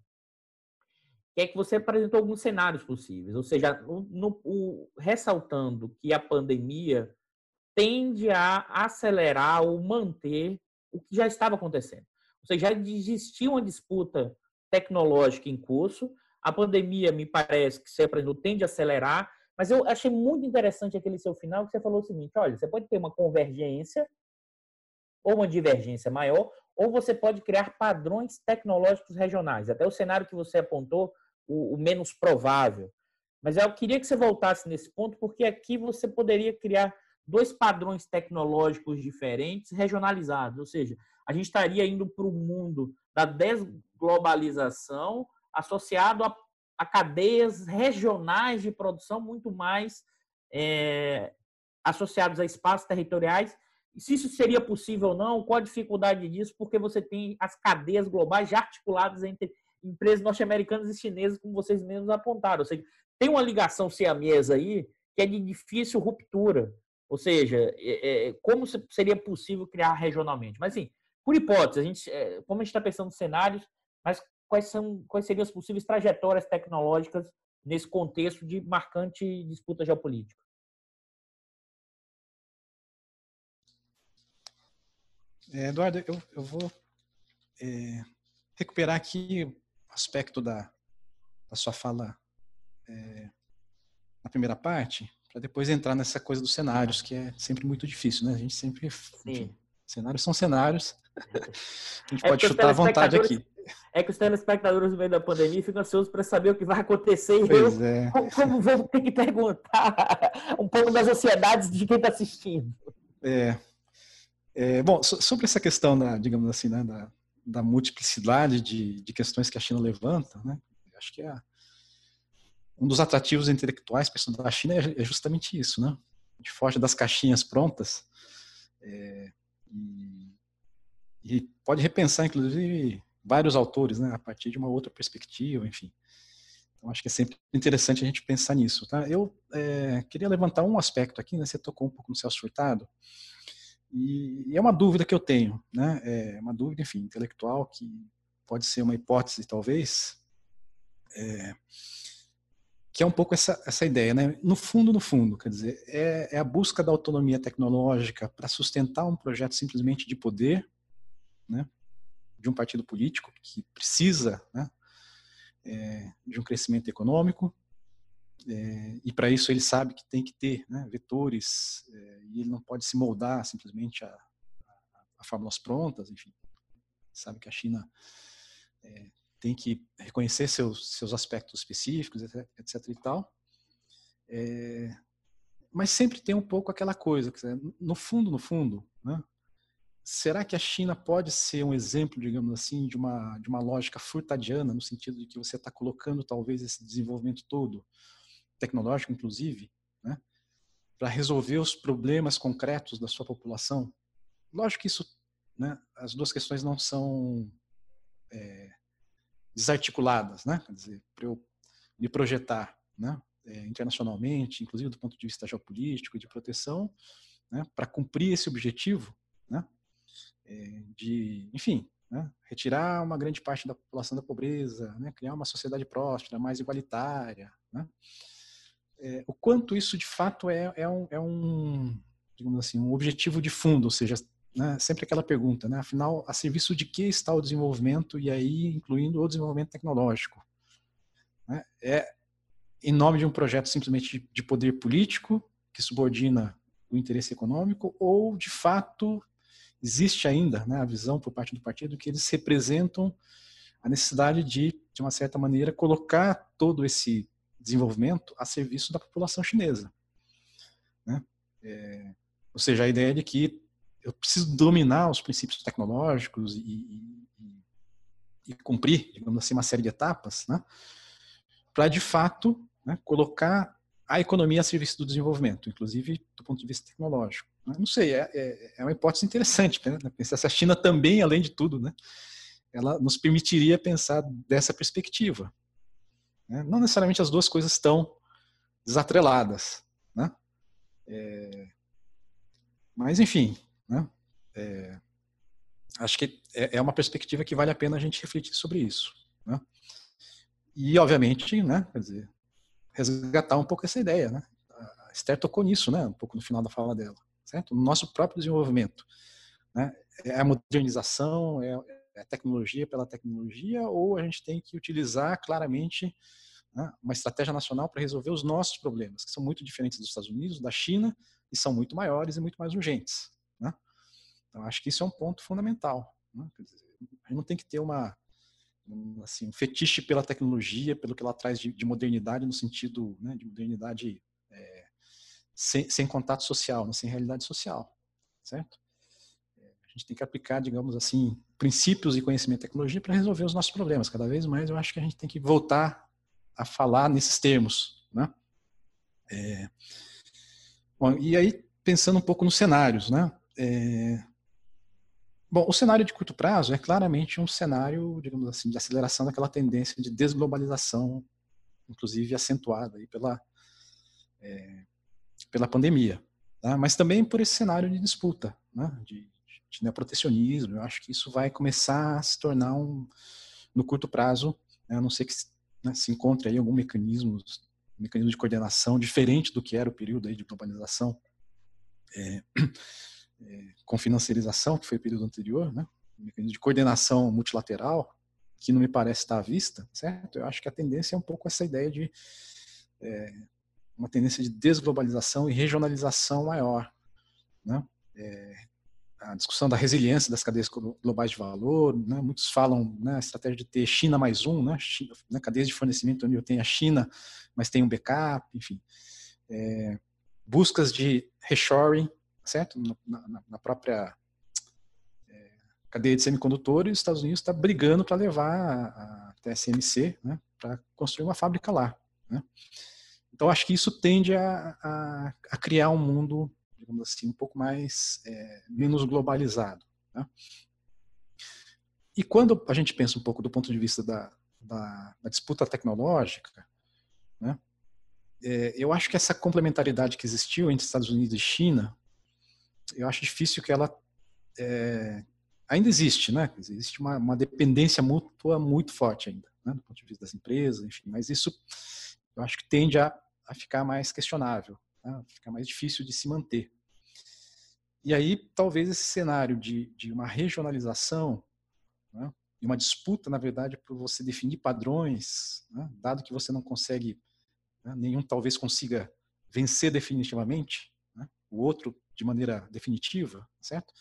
que é que você apresentou alguns cenários possíveis, ou seja, no, o, ressaltando que a pandemia tende a acelerar ou manter o que já estava acontecendo. Ou seja, já existia uma disputa tecnológica em curso, a pandemia, me parece que você aprendeu, tende a acelerar, mas eu achei muito interessante aquele seu final, que você falou o seguinte, olha, você pode ter uma convergência ou uma divergência maior, ou você pode criar padrões tecnológicos regionais. Até o cenário que você apontou, o, o menos provável. Mas eu queria que você voltasse nesse ponto, porque aqui você poderia criar dois padrões tecnológicos diferentes regionalizados, ou seja, a gente estaria indo para o mundo da desglobalização associado a, a, cadeias regionais de produção muito mais é, associados a espaços territoriais. Se isso seria possível ou não, qual a dificuldade disso? Porque você tem as cadeias globais já articuladas entre empresas norte-americanas e chinesas, como vocês mesmos apontaram. Ou seja, tem uma ligação siamesa aí que é de difícil ruptura. Ou seja, é, é, como seria possível criar regionalmente? Mas, assim, por hipótese, a gente, é, como a gente está pensando em cenários, mas quais, são, quais seriam as possíveis trajetórias tecnológicas nesse contexto de marcante disputa geopolítica? Eduardo, eu, eu vou é, recuperar aqui o aspecto da, da sua fala é, na primeira parte, para depois entrar nessa coisa dos cenários, que é sempre muito difícil, né? A gente sempre. Enfim, cenários são cenários. A gente é pode chutar à vontade aqui. É que os telespectadores no meio da pandemia ficam ansiosos para saber o que vai acontecer e pois eu, é. como vou ter que perguntar <laughs> um pouco das ansiedades de quem está assistindo. É. é. Bom, sobre essa questão, da, digamos assim, né, da, da multiplicidade de, de questões que a China levanta, né? Acho que é um dos atrativos intelectuais para estudar a China é, é justamente isso, né? A gente foge das caixinhas prontas é, e, e, pode repensar, inclusive, vários autores, né? A partir de uma outra perspectiva, enfim. Então, acho que é sempre interessante a gente pensar nisso, tá? Eu é, queria levantar um aspecto aqui, né? Você tocou um pouco no Celso Furtado, e, é uma dúvida que eu tenho, né? É uma dúvida, enfim, intelectual, que pode ser uma hipótese, talvez, é, que é um pouco essa, essa ideia, né? No fundo, no fundo, quer dizer, é, é a busca da autonomia tecnológica para sustentar um projeto simplesmente de poder, né? De um partido político que precisa, né? É, de um crescimento econômico, é, e para isso ele sabe que tem que ter né, vetores, é, e ele não pode se moldar simplesmente a, a, a fórmulas prontas, enfim. Sabe que a China é, tem que reconhecer seus, seus aspectos específicos, etc, etc e tal. É, mas sempre tem um pouco aquela coisa, no fundo, no fundo, né? será que a China pode ser um exemplo, digamos assim, de uma, de uma lógica furtadiana, no sentido de que você está colocando talvez esse desenvolvimento todo tecnológico, inclusive, né, para resolver os problemas concretos da sua população. Lógico que isso, né, as duas questões não são é, desarticuladas, né? Quer dizer, para eu me projetar, né, é, internacionalmente, inclusive do ponto de vista geopolítico e de proteção, né, para cumprir esse objetivo, né, é, de, enfim, né, retirar uma grande parte da população da pobreza, né, criar uma sociedade próspera, mais igualitária, né, é, o quanto isso de fato é, é, um, é um, digamos assim, um objetivo de fundo, ou seja, né, sempre aquela pergunta, né, afinal, a serviço de que está o desenvolvimento e aí incluindo o desenvolvimento tecnológico? Né, é em nome de um projeto simplesmente de poder político que subordina o interesse econômico ou de fato existe ainda né, a visão por parte do partido que eles representam a necessidade de, de uma certa maneira, colocar todo esse desenvolvimento a serviço da população chinesa. Né? É, ou seja, a ideia de que eu preciso dominar os princípios tecnológicos e, e, e cumprir, digamos assim, uma série de etapas, né? para de fato né, colocar a economia a serviço do desenvolvimento, inclusive do ponto de vista tecnológico. Né? Não sei, é, é, é, uma hipótese interessante né? pensar se a China também, além de tudo, né, ela nos permitiria pensar dessa perspectiva. Né? Não necessariamente as duas coisas estão desatreladas. Né? É, mas, enfim, né? é, acho que é, é, uma perspectiva que vale a pena a gente refletir sobre isso. Né? E, obviamente, né, quer dizer, resgatar um pouco essa ideia. Né? A Esther tocou nisso né, um pouco no final da fala dela. Certo? No nosso próprio desenvolvimento. Né? É a modernização, é tecnologia pela tecnologia ou a gente tem que utilizar claramente né, uma estratégia nacional para resolver os nossos problemas, que são muito diferentes dos Estados Unidos, da China, e são muito maiores e muito mais urgentes. Né? Então, acho que isso é um ponto fundamental. Né? Dizer, a gente não tem que ter uma, um, assim, um fetiche pela tecnologia, pelo que ela traz de, de modernidade, no sentido né, de modernidade é, sem, sem, contato social, né, sem realidade social. Certo? Gente tem que aplicar, digamos assim, princípios e conhecimento de tecnologia para resolver os nossos problemas. Cada vez mais eu acho que a gente tem que voltar a falar nesses termos. Né? É... Bom, e aí, pensando um pouco nos cenários, né? É... Bom, o cenário de curto prazo é claramente um cenário, digamos assim, de aceleração daquela tendência de desglobalização, inclusive acentuada aí pela, é, pela pandemia. Tá? Mas também por esse cenário de disputa, né? de, de neoprotecionismo. Eu acho que isso vai começar a se tornar um, no curto prazo, né, a não ser que né, se encontre aí algum mecanismo, mecanismo de coordenação diferente do que era o período aí de globalização. É, é, com financiarização, que foi o período anterior, né? mecanismo de coordenação multilateral, que não me parece estar à vista, certo? Eu acho que a tendência é um pouco essa ideia de é, uma tendência de desglobalização e regionalização maior, né? É, a discussão da resiliência das cadeias globais de valor, né? muitos falam né, a estratégia de ter China mais um, né? China, né? cadeias de fornecimento onde eu tenho a China, mas tem um backup, enfim. É, buscas de reshoring, certo? Na, na própria é, cadeia de semicondutores, os Estados Unidos está brigando para levar a, a TSMC né, para construir uma fábrica lá. Né? Então, acho que isso tende a, a, a, criar um mundo, digamos assim, um pouco mais, é, menos globalizado. Né? E quando a gente pensa um pouco do ponto de vista da, da, da disputa tecnológica, né, é, eu acho que essa complementaridade que existiu entre Estados Unidos e China eu acho difícil que ela é, ainda existe, né? Existe uma, uma, dependência mútua muito forte ainda, né? do ponto de vista das empresas, enfim. Mas isso eu acho que tende a, a ficar mais questionável, né? ficar mais difícil de se manter. E aí talvez esse cenário de, de uma regionalização né? e uma disputa, na verdade, por você definir padrões, né? dado que você não consegue, né? nenhum talvez consiga vencer definitivamente, né? o outro de maneira definitiva, certo?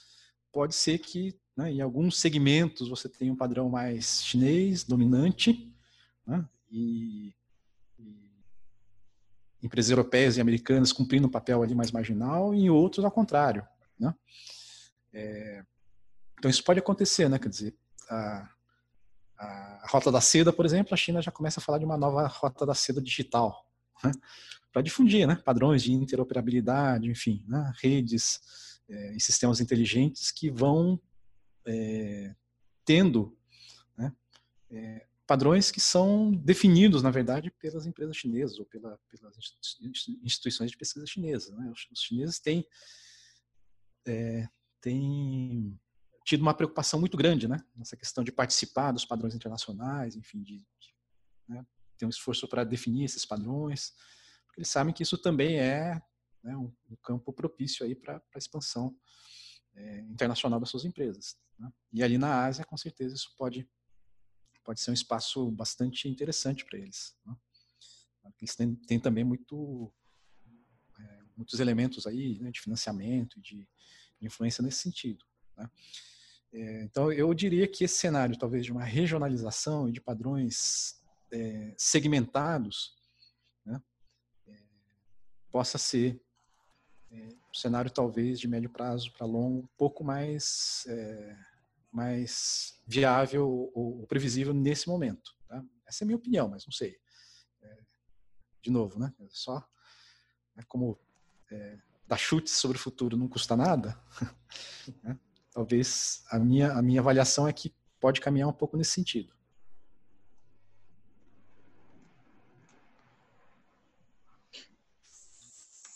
Pode ser que né, em alguns segmentos você tenha um padrão mais chinês, dominante, né, e, e, empresas europeias e americanas cumprindo um papel ali mais marginal, e em outros ao contrário. Né? É, então isso pode acontecer, né? Quer dizer, a, a, rota da seda, por exemplo, a China já começa a falar de uma nova rota da seda digital. Né? para difundir né, padrões de interoperabilidade, enfim, né, redes é, e sistemas inteligentes que vão é, tendo né, é, padrões que são definidos, na verdade, pelas empresas chinesas ou pela, pelas instituições de pesquisa chinesas. Né? Os chineses têm, têm tido uma preocupação muito grande né, nessa questão de participar dos padrões internacionais, enfim, de, de né, ter um esforço para definir esses padrões eles sabem que isso também é né, um, um, campo propício aí para a expansão é, internacional das suas empresas. Né? E ali na Ásia, com certeza, isso pode, pode ser um espaço bastante interessante para eles. Né? Eles têm, têm também muito, é, muitos elementos aí né, de financiamento de, de, influência nesse sentido. Né? É, então, eu diria que esse cenário, talvez, de uma regionalização e de padrões é, segmentados, possa ser é, um cenário talvez de médio prazo para longo um pouco mais é, mais viável ou, ou, previsível nesse momento. Tá? Essa é a minha opinião, mas não sei. É, de novo, né? É só é como é, dar chutes sobre o futuro não custa nada. <laughs> né? Talvez a minha a minha avaliação é que pode caminhar um pouco nesse sentido.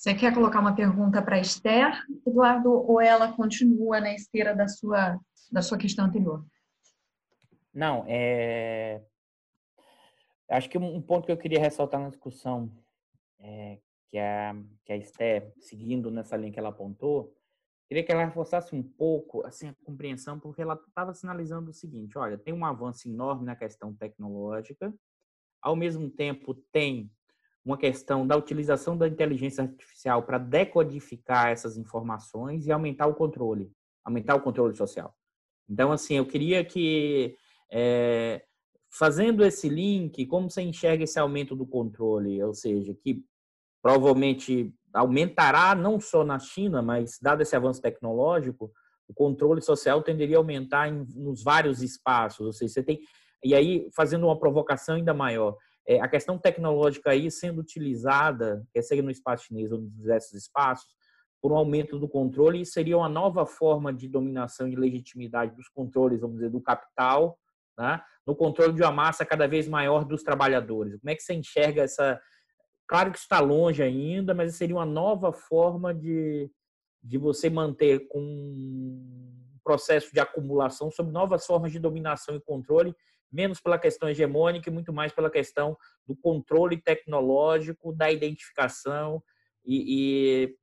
Você quer colocar uma pergunta para a Esther, Eduardo, ou ela continua na esteira da sua, da sua questão anterior? Não, é... acho que um ponto que eu queria ressaltar na discussão, é, que, a, que a Esther, seguindo nessa linha que ela apontou, queria que ela reforçasse um pouco assim, a compreensão, porque ela estava sinalizando o seguinte: olha, tem um avanço enorme na questão tecnológica, ao mesmo tempo tem uma questão da utilização da inteligência artificial para decodificar essas informações e aumentar o controle, aumentar o controle social. Então, assim, eu queria que, é, fazendo esse link, como você enxerga esse aumento do controle? Ou seja, que provavelmente aumentará não só na China, mas dado esse avanço tecnológico, o controle social tenderia a aumentar em, nos vários espaços. Ou seja, você tem. E aí, fazendo uma provocação ainda maior, é, a questão tecnológica aí sendo utilizada, quer seja no espaço chinês ou nos diversos espaços, por um aumento do controle, seria uma nova forma de dominação e legitimidade dos controles, vamos dizer, do capital, né? no controle de uma massa cada vez maior dos trabalhadores. Como é que você enxerga essa... Claro que está longe ainda, mas seria uma nova forma de, de você manter com um processo de acumulação sobre novas formas de dominação e controle menos pela questão hegemônica e muito mais pela questão do controle tecnológico, da identificação. E, e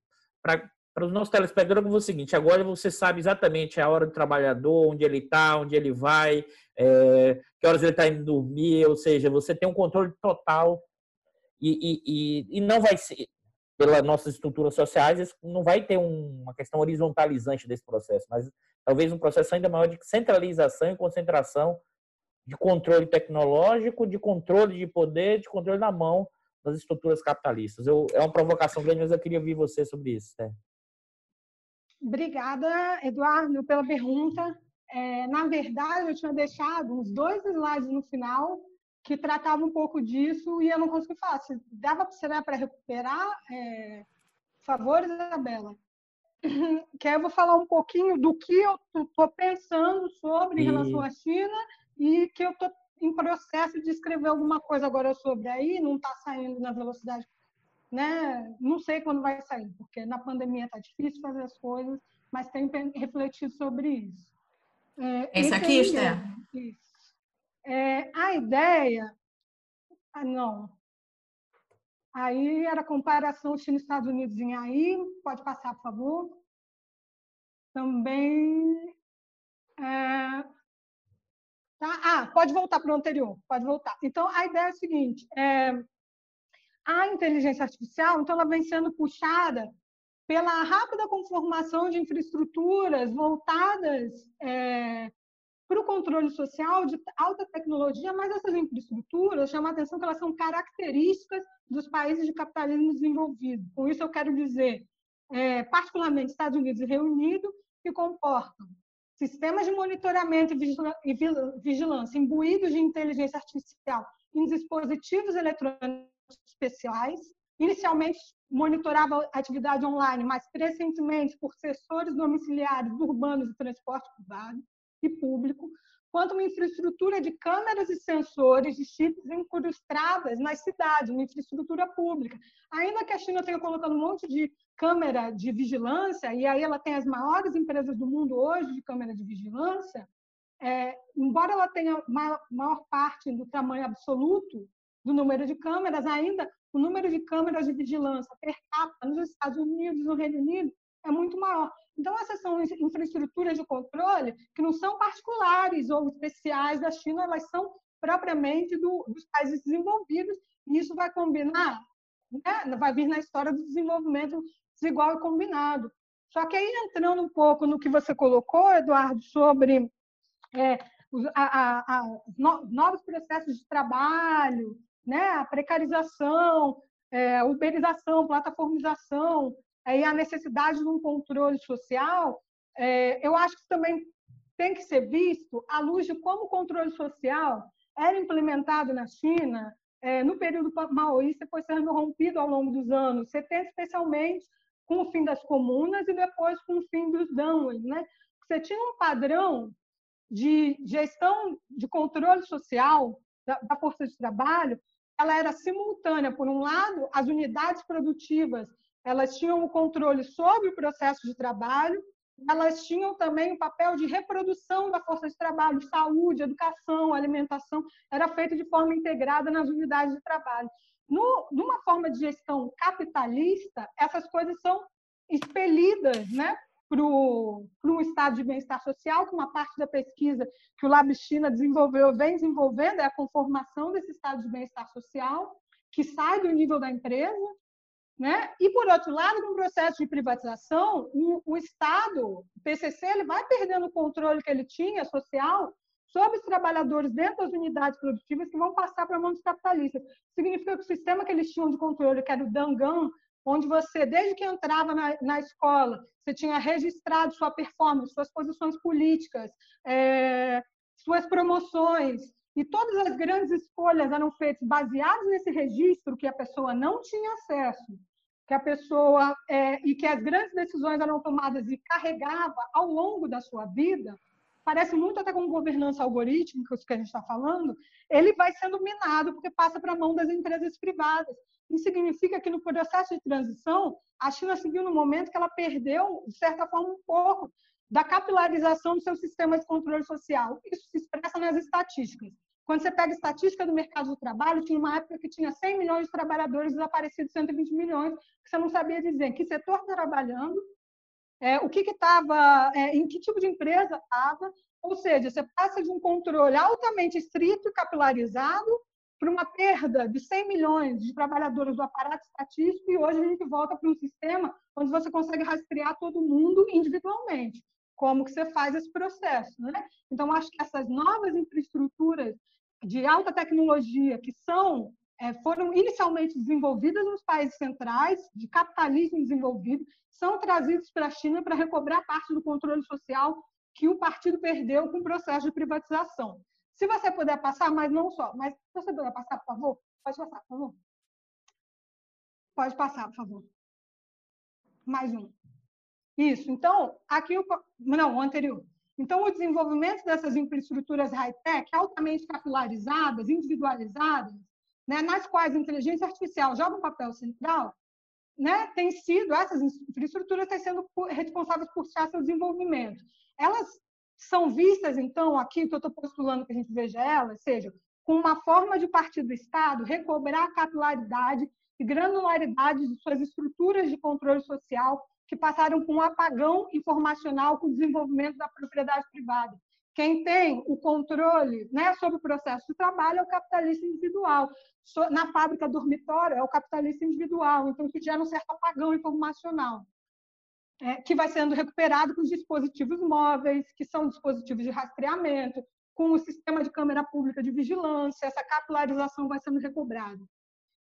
para os nossos telespectadores é o seguinte: agora você sabe exatamente a hora do trabalhador, onde ele está, onde ele vai, é, que horas ele está indo dormir, ou seja, você tem um controle total e, e, e não vai ser, pelas nossas estruturas sociais, não vai ter uma questão horizontalizante desse processo, mas talvez um processo ainda maior de centralização e concentração de controle tecnológico, de controle de poder, de controle na mão das estruturas capitalistas. Eu, é uma provocação grande, mas eu queria ouvir você sobre isso. Né? Obrigada, Eduardo, pela pergunta. É, na verdade, eu tinha deixado uns dois slides no final que tratavam um pouco disso e eu não consegui falar. Se dava para recuperar, é, por favor, Isabela. <clears throat> Que aí eu vou falar um pouquinho do que eu estou pensando sobre e... em relação à China e que eu estou em processo de escrever alguma coisa agora sobre aí, não está saindo na velocidade, né? Não sei quando vai sair, porque na pandemia está difícil fazer as coisas, mas tenho refletido sobre isso. É, Esse aqui, Esther? É, a ideia... Ah, não. Aí era comparação China-Estados Unidos em aí. Pode passar, por favor. Também... É, Tá? Ah, pode voltar para o anterior, pode voltar. Então, a ideia é a seguinte: é, a inteligência artificial, então, ela vem sendo puxada pela rápida conformação de infraestruturas voltadas é, para o controle social de alta tecnologia, mas essas infraestruturas chamam a atenção que elas são características dos países de capitalismo desenvolvido. Com isso, eu quero dizer, é, particularmente Estados Unidos e Reino Unido, que comportam sistemas de monitoramento e vigilância imbuídos de inteligência artificial em dispositivos eletrônicos especiais. Inicialmente monitorava atividade online, mas crescentemente por sensores domiciliares urbanos de transporte privado e público, quanto uma infraestrutura de câmeras e sensores de chips incrustadas nas cidades, uma infraestrutura pública. Ainda que a China tenha colocado um monte de câmera de vigilância, e aí ela tem as maiores empresas do mundo hoje de câmera de vigilância, é, embora ela tenha maior, maior parte do tamanho absoluto do número de câmeras, ainda o número de câmeras de vigilância per capita nos Estados Unidos, no Reino Unido, é muito maior. Então, essas são infraestruturas de controle que não são particulares ou especiais da China, elas são propriamente do, dos países desenvolvidos, e isso vai combinar, né? vai vir na história do desenvolvimento desigual e combinado. Só que aí, entrando um pouco no que você colocou, Eduardo, sobre é, a, a, a, novos processos de trabalho, né? a precarização, é, uberização, plataformização, aí a necessidade de um controle social, é, eu acho que também tem que ser visto à luz de como o controle social era implementado na China é, no período maoísta e foi sendo rompido ao longo dos anos 70, especialmente com o fim das comunas e depois com o fim dos dãos. Né? Você tinha um padrão de gestão de controle social da força de trabalho, ela era simultânea. Por um lado, as unidades produtivas elas tinham o controle sobre o processo de trabalho, elas tinham também o papel de reprodução da força de trabalho, saúde, educação, alimentação, era feito de forma integrada nas unidades de trabalho. No, numa forma de gestão capitalista, essas coisas são expelidas né, para um estado de bem-estar social, que uma parte da pesquisa que o Lab China desenvolveu, vem desenvolvendo, é a conformação desse estado de bem-estar social, que sai do nível da empresa, né? E, por outro lado, no processo de privatização, o, Estado, o PCC, ele vai perdendo o controle que ele tinha social sobre os trabalhadores dentro das unidades produtivas que vão passar para a mão dos capitalistas. Significa que o sistema que eles tinham de controle, que era o Dangan, onde você, desde que entrava na, na escola, você tinha registrado sua performance, suas posições políticas, é, suas promoções, e todas as grandes escolhas eram feitas baseadas nesse registro que a pessoa não tinha acesso, que a pessoa é, e que as grandes decisões eram tomadas e carregava ao longo da sua vida, parece muito até com governança algorítmica, isso que a gente está falando, ele vai sendo minado porque passa para a mão das empresas privadas. Isso significa que no processo de transição, a China seguiu no momento que ela perdeu, de certa forma, um pouco da capilarização do seu sistema de controle social. Isso se expressa nas estatísticas. Quando você pega estatística do mercado do trabalho, tinha uma época que tinha 100 milhões de trabalhadores desaparecidos, 120 milhões, que você não sabia dizer que setor está trabalhando, é, o que estava, é, em que tipo de empresa estava, ou seja, você passa de um controle altamente estrito e capilarizado para uma perda de 100 milhões de trabalhadores do aparato estatístico e hoje a gente volta para um sistema onde você consegue rastrear todo mundo individualmente. Como que você faz esse processo, né? Então, acho que essas novas infraestruturas de alta tecnologia que são é, foram inicialmente desenvolvidas nos países centrais, de capitalismo desenvolvido, são trazidos para a China para recobrar parte do controle social que o partido perdeu com o processo de privatização. Se você puder passar, mas não só, mas se você puder passar, por favor, pode passar, por favor. Pode passar, por favor. Mais um. Isso. Então, aqui o não, o anterior. Então, o desenvolvimento dessas infraestruturas high-tech, altamente capilarizadas, individualizadas, né, nas quais a inteligência artificial joga um papel central, né, tem sido, essas infraestruturas têm sendo responsáveis por seu desenvolvimento. Elas são vistas, então, aqui que eu estou postulando que a gente veja elas, seja, com uma forma de partir do Estado recobrar a capilaridade e granularidade de suas estruturas de controle social que passaram por um apagão informacional com o desenvolvimento da propriedade privada. Quem tem o controle né, sobre o processo de trabalho é o capitalista individual. Na fábrica dormitório é o capitalista individual. Então, isso gera um certo apagão informacional. É, que vai sendo recuperado com os dispositivos móveis, que são dispositivos de rastreamento, com o sistema de câmera pública de vigilância, essa capilarização vai sendo recobrada.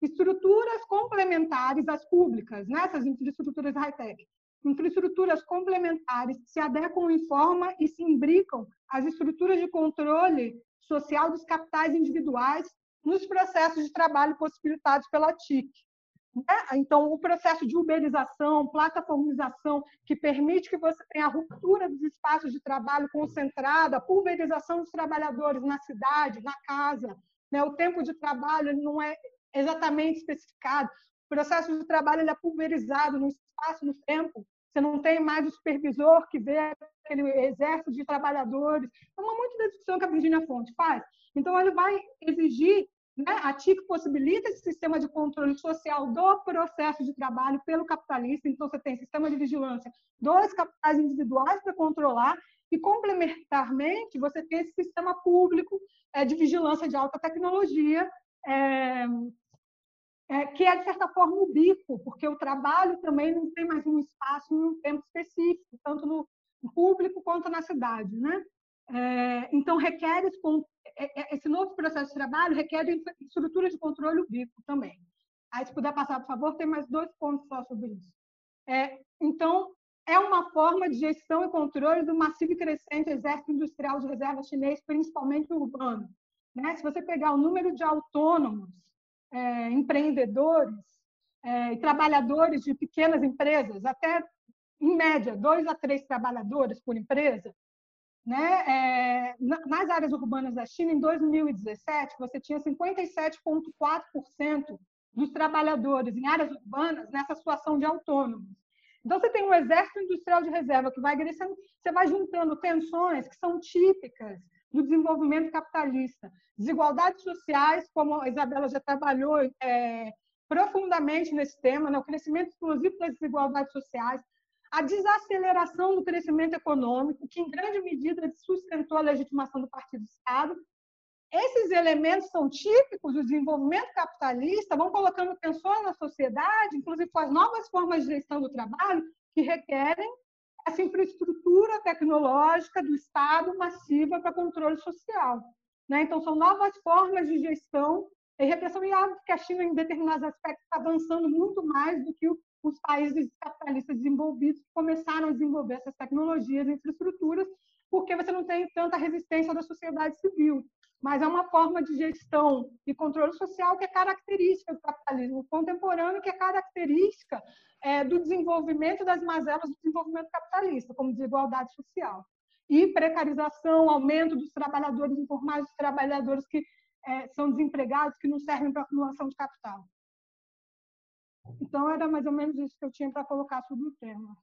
Estruturas complementares às públicas, nessas né? infraestruturas high-tech, infraestruturas complementares que se adequam em forma e se imbricam às estruturas de controle social dos capitais individuais nos processos de trabalho possibilitados pela TIC. Né? Então, o processo de uberização, plataformização, que permite que você tenha a ruptura dos espaços de trabalho concentrada, pulverização dos trabalhadores na cidade, na casa. Né? O tempo de trabalho não é exatamente especificado. O processo de trabalho ele é pulverizado no espaço, no tempo. Você não tem mais o supervisor que vê aquele exército de trabalhadores. É uma muito discussão que a Virginia Fonte faz. Então, ele vai exigir, né, a TIC possibilita esse sistema de controle social do processo de trabalho pelo capitalista. Então, você tem sistema de vigilância dos capitais individuais para controlar e, complementarmente, você tem esse sistema público é, de vigilância de alta tecnologia, é, é, que é, de certa forma, o bico, porque o trabalho também não tem mais um espaço e um tempo específico, tanto no público quanto na cidade. Né? É, então, requer esse, é, é, novo processo de trabalho requer estrutura de controle bico também. Aí, se puder passar, por favor, tem mais dois pontos só sobre isso. É, então, é uma forma de gestão e controle do massivo e crescente exército industrial de reserva chinês, principalmente urbano. Né? Se você pegar o número de autônomos é, empreendedores é, e trabalhadores de pequenas empresas, até em média dois a três trabalhadores por empresa, né? É, nas áreas urbanas da China, em 2017, você tinha 57,4% dos trabalhadores em áreas urbanas nessa situação de autônomos. Então, você tem um exército industrial de reserva que vai crescendo, você vai juntando tensões que são típicas do desenvolvimento capitalista. Desigualdades sociais, como a Isabela já trabalhou é, profundamente nesse tema, né? o crescimento explosivo das desigualdades sociais, a desaceleração do crescimento econômico, que em grande medida sustentou a legitimação do Partido Estado. Esses elementos são típicos do desenvolvimento capitalista, vão colocando tensões na sociedade, inclusive com as novas formas de gestão do trabalho, que requerem essa infraestrutura tecnológica do Estado massiva para controle social. Né? Então, são novas formas de gestão e repressão, e algo que a China, em determinados aspectos, está avançando muito mais do que os países capitalistas desenvolvidos que começaram a desenvolver essas tecnologias e infraestruturas, porque você não tem tanta resistência da sociedade civil. Mas é uma forma de gestão e controle social que é característica do capitalismo contemporâneo, que é característica é, do desenvolvimento das mazelas do desenvolvimento capitalista, como desigualdade social. E precarização, aumento dos trabalhadores informais, dos trabalhadores que é, são desempregados, que não servem para acumulação de capital. Então, era mais ou menos isso que eu tinha para colocar sobre o tema.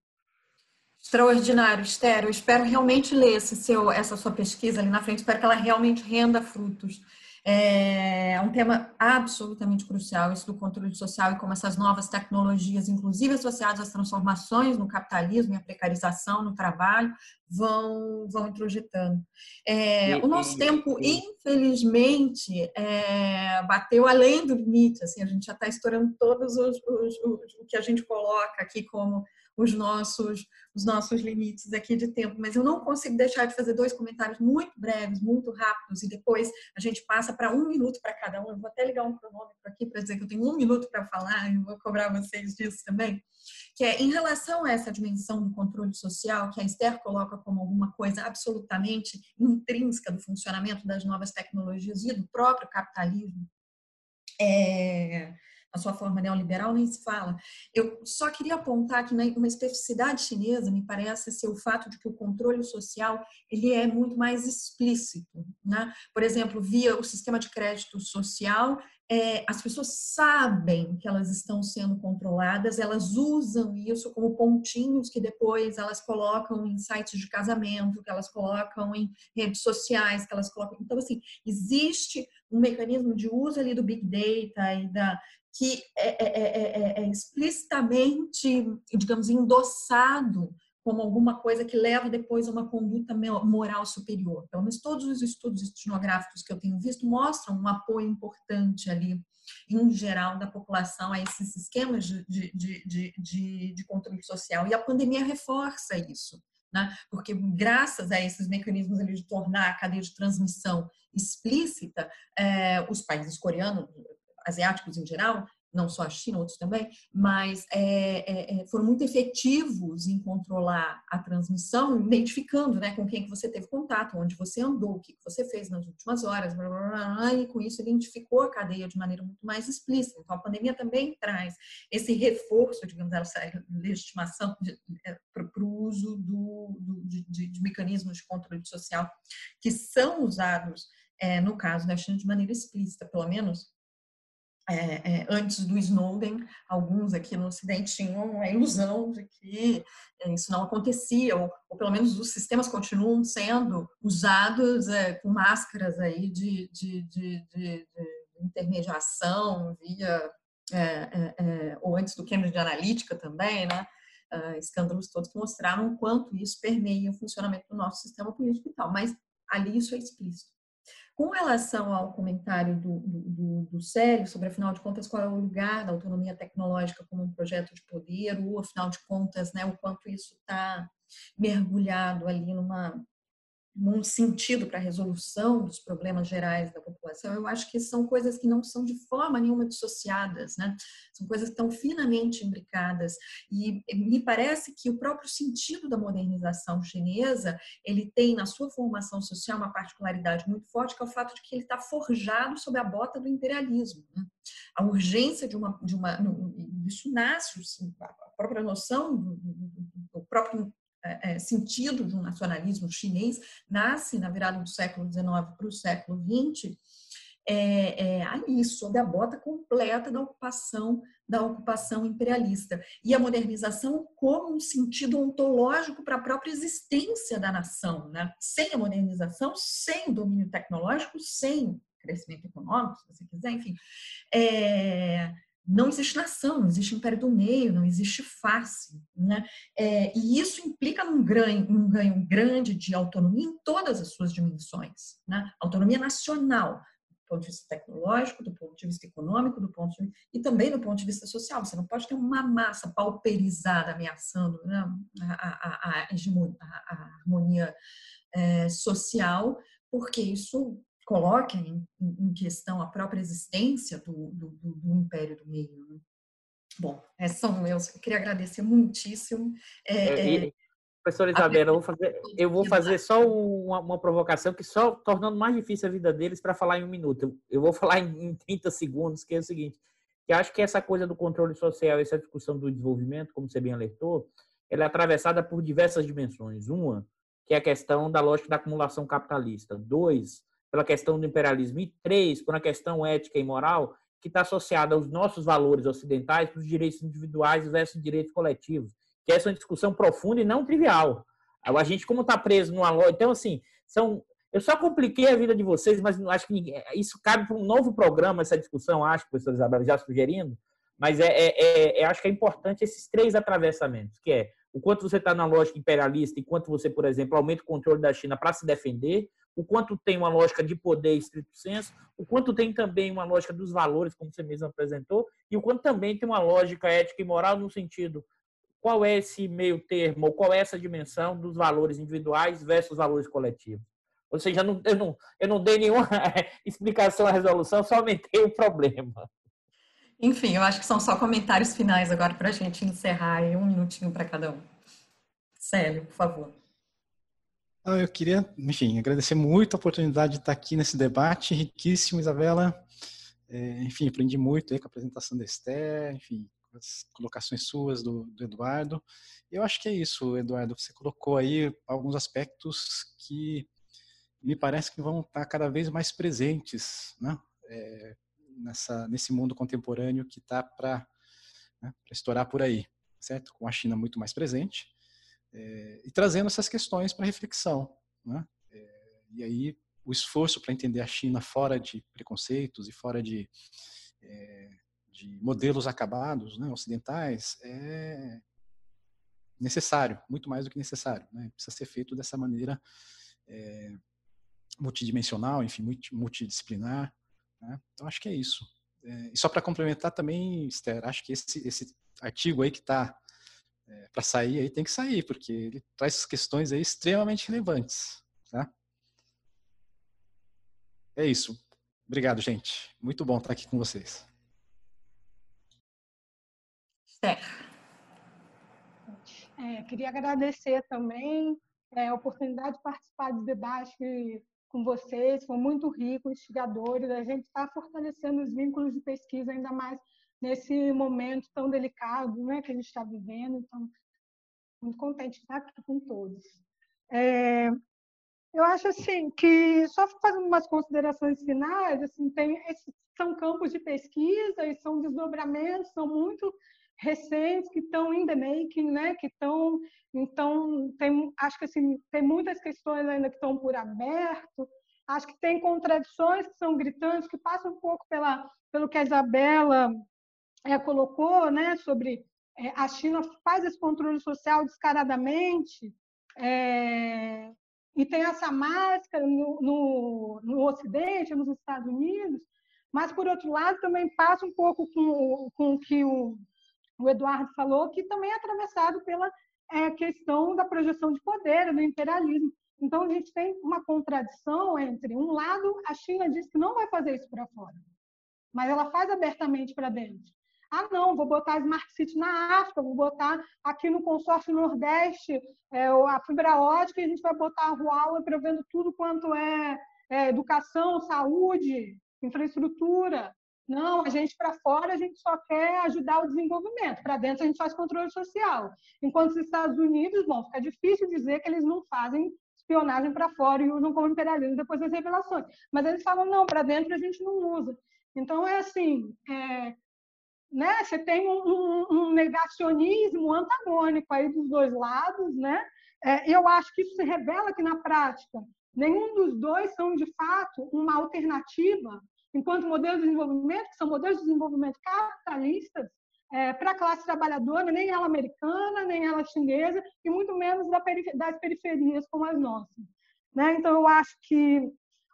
Extraordinário, Esther. Eu espero realmente ler seu, essa sua pesquisa ali na frente, espero que ela realmente renda frutos. É um tema absolutamente crucial, isso do controle social e como essas novas tecnologias, inclusive associadas às transformações no capitalismo e a precarização no trabalho, vão, vão introjetando. É, o nosso tempo, infelizmente, é, bateu além do limite, assim, a gente já está estourando todos os, os, os, o que a gente coloca aqui como os nossos, os nossos limites aqui de tempo, mas eu não consigo deixar de fazer dois comentários muito breves, muito rápidos, e depois a gente passa para um minuto para cada um. Eu vou até ligar um cronômetro aqui para dizer que eu tenho um minuto para falar, e vou cobrar vocês disso também. Que é em relação a essa dimensão do controle social, que a Esther coloca como alguma coisa absolutamente intrínseca do funcionamento das novas tecnologias e do próprio capitalismo. É, a sua forma neoliberal nem se fala. Eu só queria apontar que uma especificidade chinesa me parece ser o fato de que o controle social ele é muito mais explícito, né? Por exemplo, via o sistema de crédito social é, as pessoas sabem que elas estão sendo controladas, elas usam isso como pontinhos que depois elas colocam em sites de casamento, que elas colocam em redes sociais, que elas colocam. Então, assim, existe um mecanismo de uso ali do Big Data e da, que é, é, é, é, explicitamente, digamos, endossado como alguma coisa que leva depois a uma conduta moral superior. Pelo menos todos os estudos etnográficos que eu tenho visto mostram um apoio importante ali, em geral, da população a esses esquemas de, de, de, de, de controle social. E a pandemia reforça isso. Né? Porque graças a esses mecanismos ali de tornar a cadeia de transmissão explícita, é, os países coreanos, asiáticos em geral, não só a China, outros também, mas é, é, é, foram muito efetivos em controlar a transmissão, identificando né, com quem que você teve contato, onde você andou, o que você fez nas últimas horas, blá, blá, blá, e com isso identificou a cadeia de maneira muito mais explícita. Então, a pandemia também traz esse reforço, digamos, essa legitimação para o uso do, do de, de, de, mecanismos de controle social que são usados, é, no caso da China, de maneira explícita, pelo menos, é, é, antes do Snowden, alguns aqui no Ocidente tinham a ilusão de que é, isso não acontecia, ou, ou, pelo menos os sistemas continuam sendo usados é, com máscaras aí de, de, de, de intermediação via, é, é, ou antes do Cambridge Analytica também, né? Uh, escândalos todos que mostraram o quanto isso permeia o funcionamento do nosso sistema político e tal, mas ali isso é explícito. Com relação ao comentário do, do, do Célio sobre, afinal de contas, qual é o lugar da autonomia tecnológica como um projeto de poder, ou, afinal de contas, né, o quanto isso está mergulhado ali numa num sentido para a resolução dos problemas gerais da população, eu acho que são coisas que não são de forma nenhuma dissociadas, né? São coisas que estão finamente imbricadas e me parece que o próprio sentido da modernização chinesa, ele tem na sua formação social uma particularidade muito forte, que é o fato de que ele está forjado sob a bota do imperialismo. Né? A urgência de uma, de uma, isso nasce, a própria noção do, do, do próprio é, é, sentido de um nacionalismo chinês nasce na virada do século XIX para o século XX, é, é, ali, sob a bota completa da ocupação da ocupação imperialista. E a modernização como um sentido ontológico para a própria existência da nação. Né? Sem a modernização, sem o domínio tecnológico, sem crescimento econômico, se você quiser, enfim, é, não existe nação, não existe império do meio, não existe face. Né? É, e isso implica num ganho, um ganho grande de autonomia em todas as suas dimensões. Né? Autonomia nacional, do ponto de vista tecnológico, do ponto de vista econômico, do ponto de, e também do ponto de vista social. Você não pode ter uma massa pauperizada ameaçando né? a, a, a, a, harmonia é, social, porque isso coloca em, em, questão a própria existência do, do, do Império do Meio. Né? Bom, esses são. Eu queria agradecer muitíssimo. É, é, professora Isabela, eu vou fazer, <laughs> eu vou fazer só uma, uma, provocação que só tornando mais difícil a vida deles para falar em um minuto. Eu, eu vou <laughs> falar em, em 30 segundos, que é o seguinte. Que acho que essa coisa do controle social, essa discussão do desenvolvimento, como você bem alertou, ela é atravessada por diversas dimensões. Uma, que é a questão da lógica da acumulação capitalista. Dois, pela questão do imperialismo, e três, por uma questão ética e moral que está associada aos nossos valores ocidentais, para os direitos individuais versus direitos coletivos, que essa é uma discussão profunda e não trivial. A gente, como está preso numa loja. Então, assim, são. Eu só compliquei a vida de vocês, mas acho que ninguém, isso cabe para um novo programa, essa discussão, acho, professor Isabel, já sugerindo. Mas é, é, é, é, acho que é importante esses três atravessamentos, que é o quanto você está na lógica imperialista, enquanto você, por exemplo, aumenta o controle da China para se defender, o quanto tem uma lógica de poder estrito senso, o quanto tem também uma lógica dos valores, como você mesmo apresentou, e o quanto também tem uma lógica ética e moral no sentido qual é esse meio termo, ou qual é essa dimensão dos valores individuais versus valores coletivos. Ou seja, não, eu, não, eu não dei nenhuma <laughs> explicação à resolução, só aumentei o problema. Enfim, eu acho que são só comentários finais agora para a gente encerrar e um minutinho para cada um. Célio, por favor. Eu queria, enfim, agradecer muito a oportunidade de estar aqui nesse debate riquíssimo, Isabela. É, enfim, aprendi muito aí com a apresentação da Esther, enfim, as colocações suas do, do, Eduardo. Eu acho que é isso, Eduardo. Você colocou aí alguns aspectos que me parece que vão estar cada vez mais presentes, né? É, nessa nesse mundo contemporâneo que está para né, estourar por aí, certo? Com a China muito mais presente é, e trazendo essas questões para reflexão, né? É, e aí o esforço para entender a China fora de preconceitos e fora de é, de modelos acabados, né, ocidentais, é necessário, muito mais do que necessário. Né? Precisa ser feito dessa maneira é, multidimensional, enfim, multidisciplinar. Né? Então, acho que é isso. É, e só para complementar também, Esther, acho que esse, esse artigo aí que está é, para sair aí tem que sair, porque ele traz questões aí extremamente relevantes. Tá? É isso. Obrigado, gente. Muito bom estar aqui com vocês. É, queria agradecer também é, a oportunidade de participar do debate com vocês, foi muito rico, instigadores. A gente está fortalecendo os vínculos de pesquisa ainda mais nesse momento tão delicado né, que a gente está vivendo. Então, muito contente de estar aqui com todos. É, eu acho assim que só fazendo umas considerações finais, assim, tem esses são campos de pesquisa e são desdobramentos, são muito recentes que estão in the making, né? Que estão, então tem, acho que assim tem muitas questões ainda que estão por aberto. Acho que tem contradições que são gritantes, que passam um pouco pela, pelo que a Isabela é, colocou, né? Sobre é, a China faz esse controle social descaradamente é, e tem essa máscara no, no, no Ocidente, nos Estados Unidos, mas por outro lado também passa um pouco com, com o que o o Eduardo falou, que também é atravessado pela é, questão da projeção de poder, do imperialismo. Então, a gente tem uma contradição entre, um lado, a China diz que não vai fazer isso para fora, mas ela faz abertamente para dentro. Ah, não, vou botar Smart City na África, vou botar aqui no consórcio Nordeste é, a fibra ótica e a gente vai botar a Huawei prevendo tudo quanto é, é educação, saúde, infraestrutura. Não, a gente para fora a gente só quer ajudar o desenvolvimento, para dentro a gente faz controle social. Enquanto os Estados Unidos, bom, fica difícil dizer que eles não fazem espionagem para fora e usam como imperialismo depois das revelações. Mas eles falam, não, para dentro a gente não usa. Então é assim, é, né? Você tem um, um, um, negacionismo antagônico aí dos dois lados, né? É, eu acho que isso se revela que na prática nenhum dos dois são de fato uma alternativa enquanto modelos de desenvolvimento, que são modelos de desenvolvimento capitalistas, é, para a classe trabalhadora, nem ela americana, nem ela chinesa, e muito menos das periferias como as nossas. Né? Então, eu acho que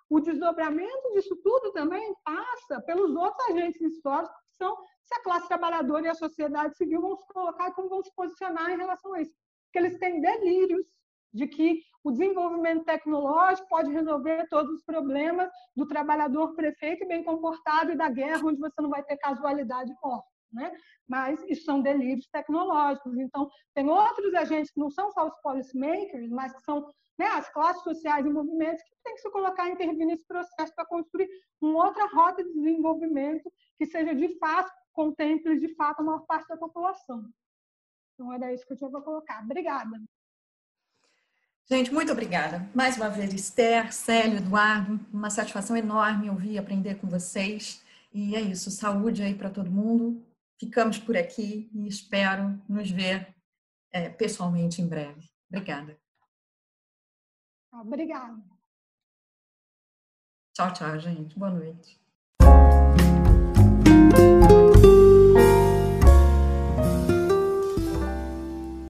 o desdobramento disso tudo também passa pelos outros agentes históricos, que são se a classe trabalhadora e a sociedade civil vão se colocar e como vão se posicionar em relação a isso. Porque eles têm delírios de que o desenvolvimento tecnológico pode resolver todos os problemas do trabalhador prefeito e bem comportado e da guerra, onde você não vai ter casualidade morte. Né? Mas isso são delírios tecnológicos. Então, tem outros agentes que não são só os policymakers, mas que são né, as classes sociais e movimentos que têm que se colocar e intervir nesse processo para construir uma outra rota de desenvolvimento que seja de fato, contemple de fato a maior parte da população. Então, era isso que eu tinha para colocar. Obrigada. Gente, muito obrigada. Mais uma vez, Esther, Célio, Eduardo, uma satisfação enorme ouvir e aprender com vocês. E é isso, saúde aí para todo mundo. Ficamos por aqui e espero nos ver é, pessoalmente em breve. Obrigada. Obrigada. Tchau, tchau, gente. Boa noite.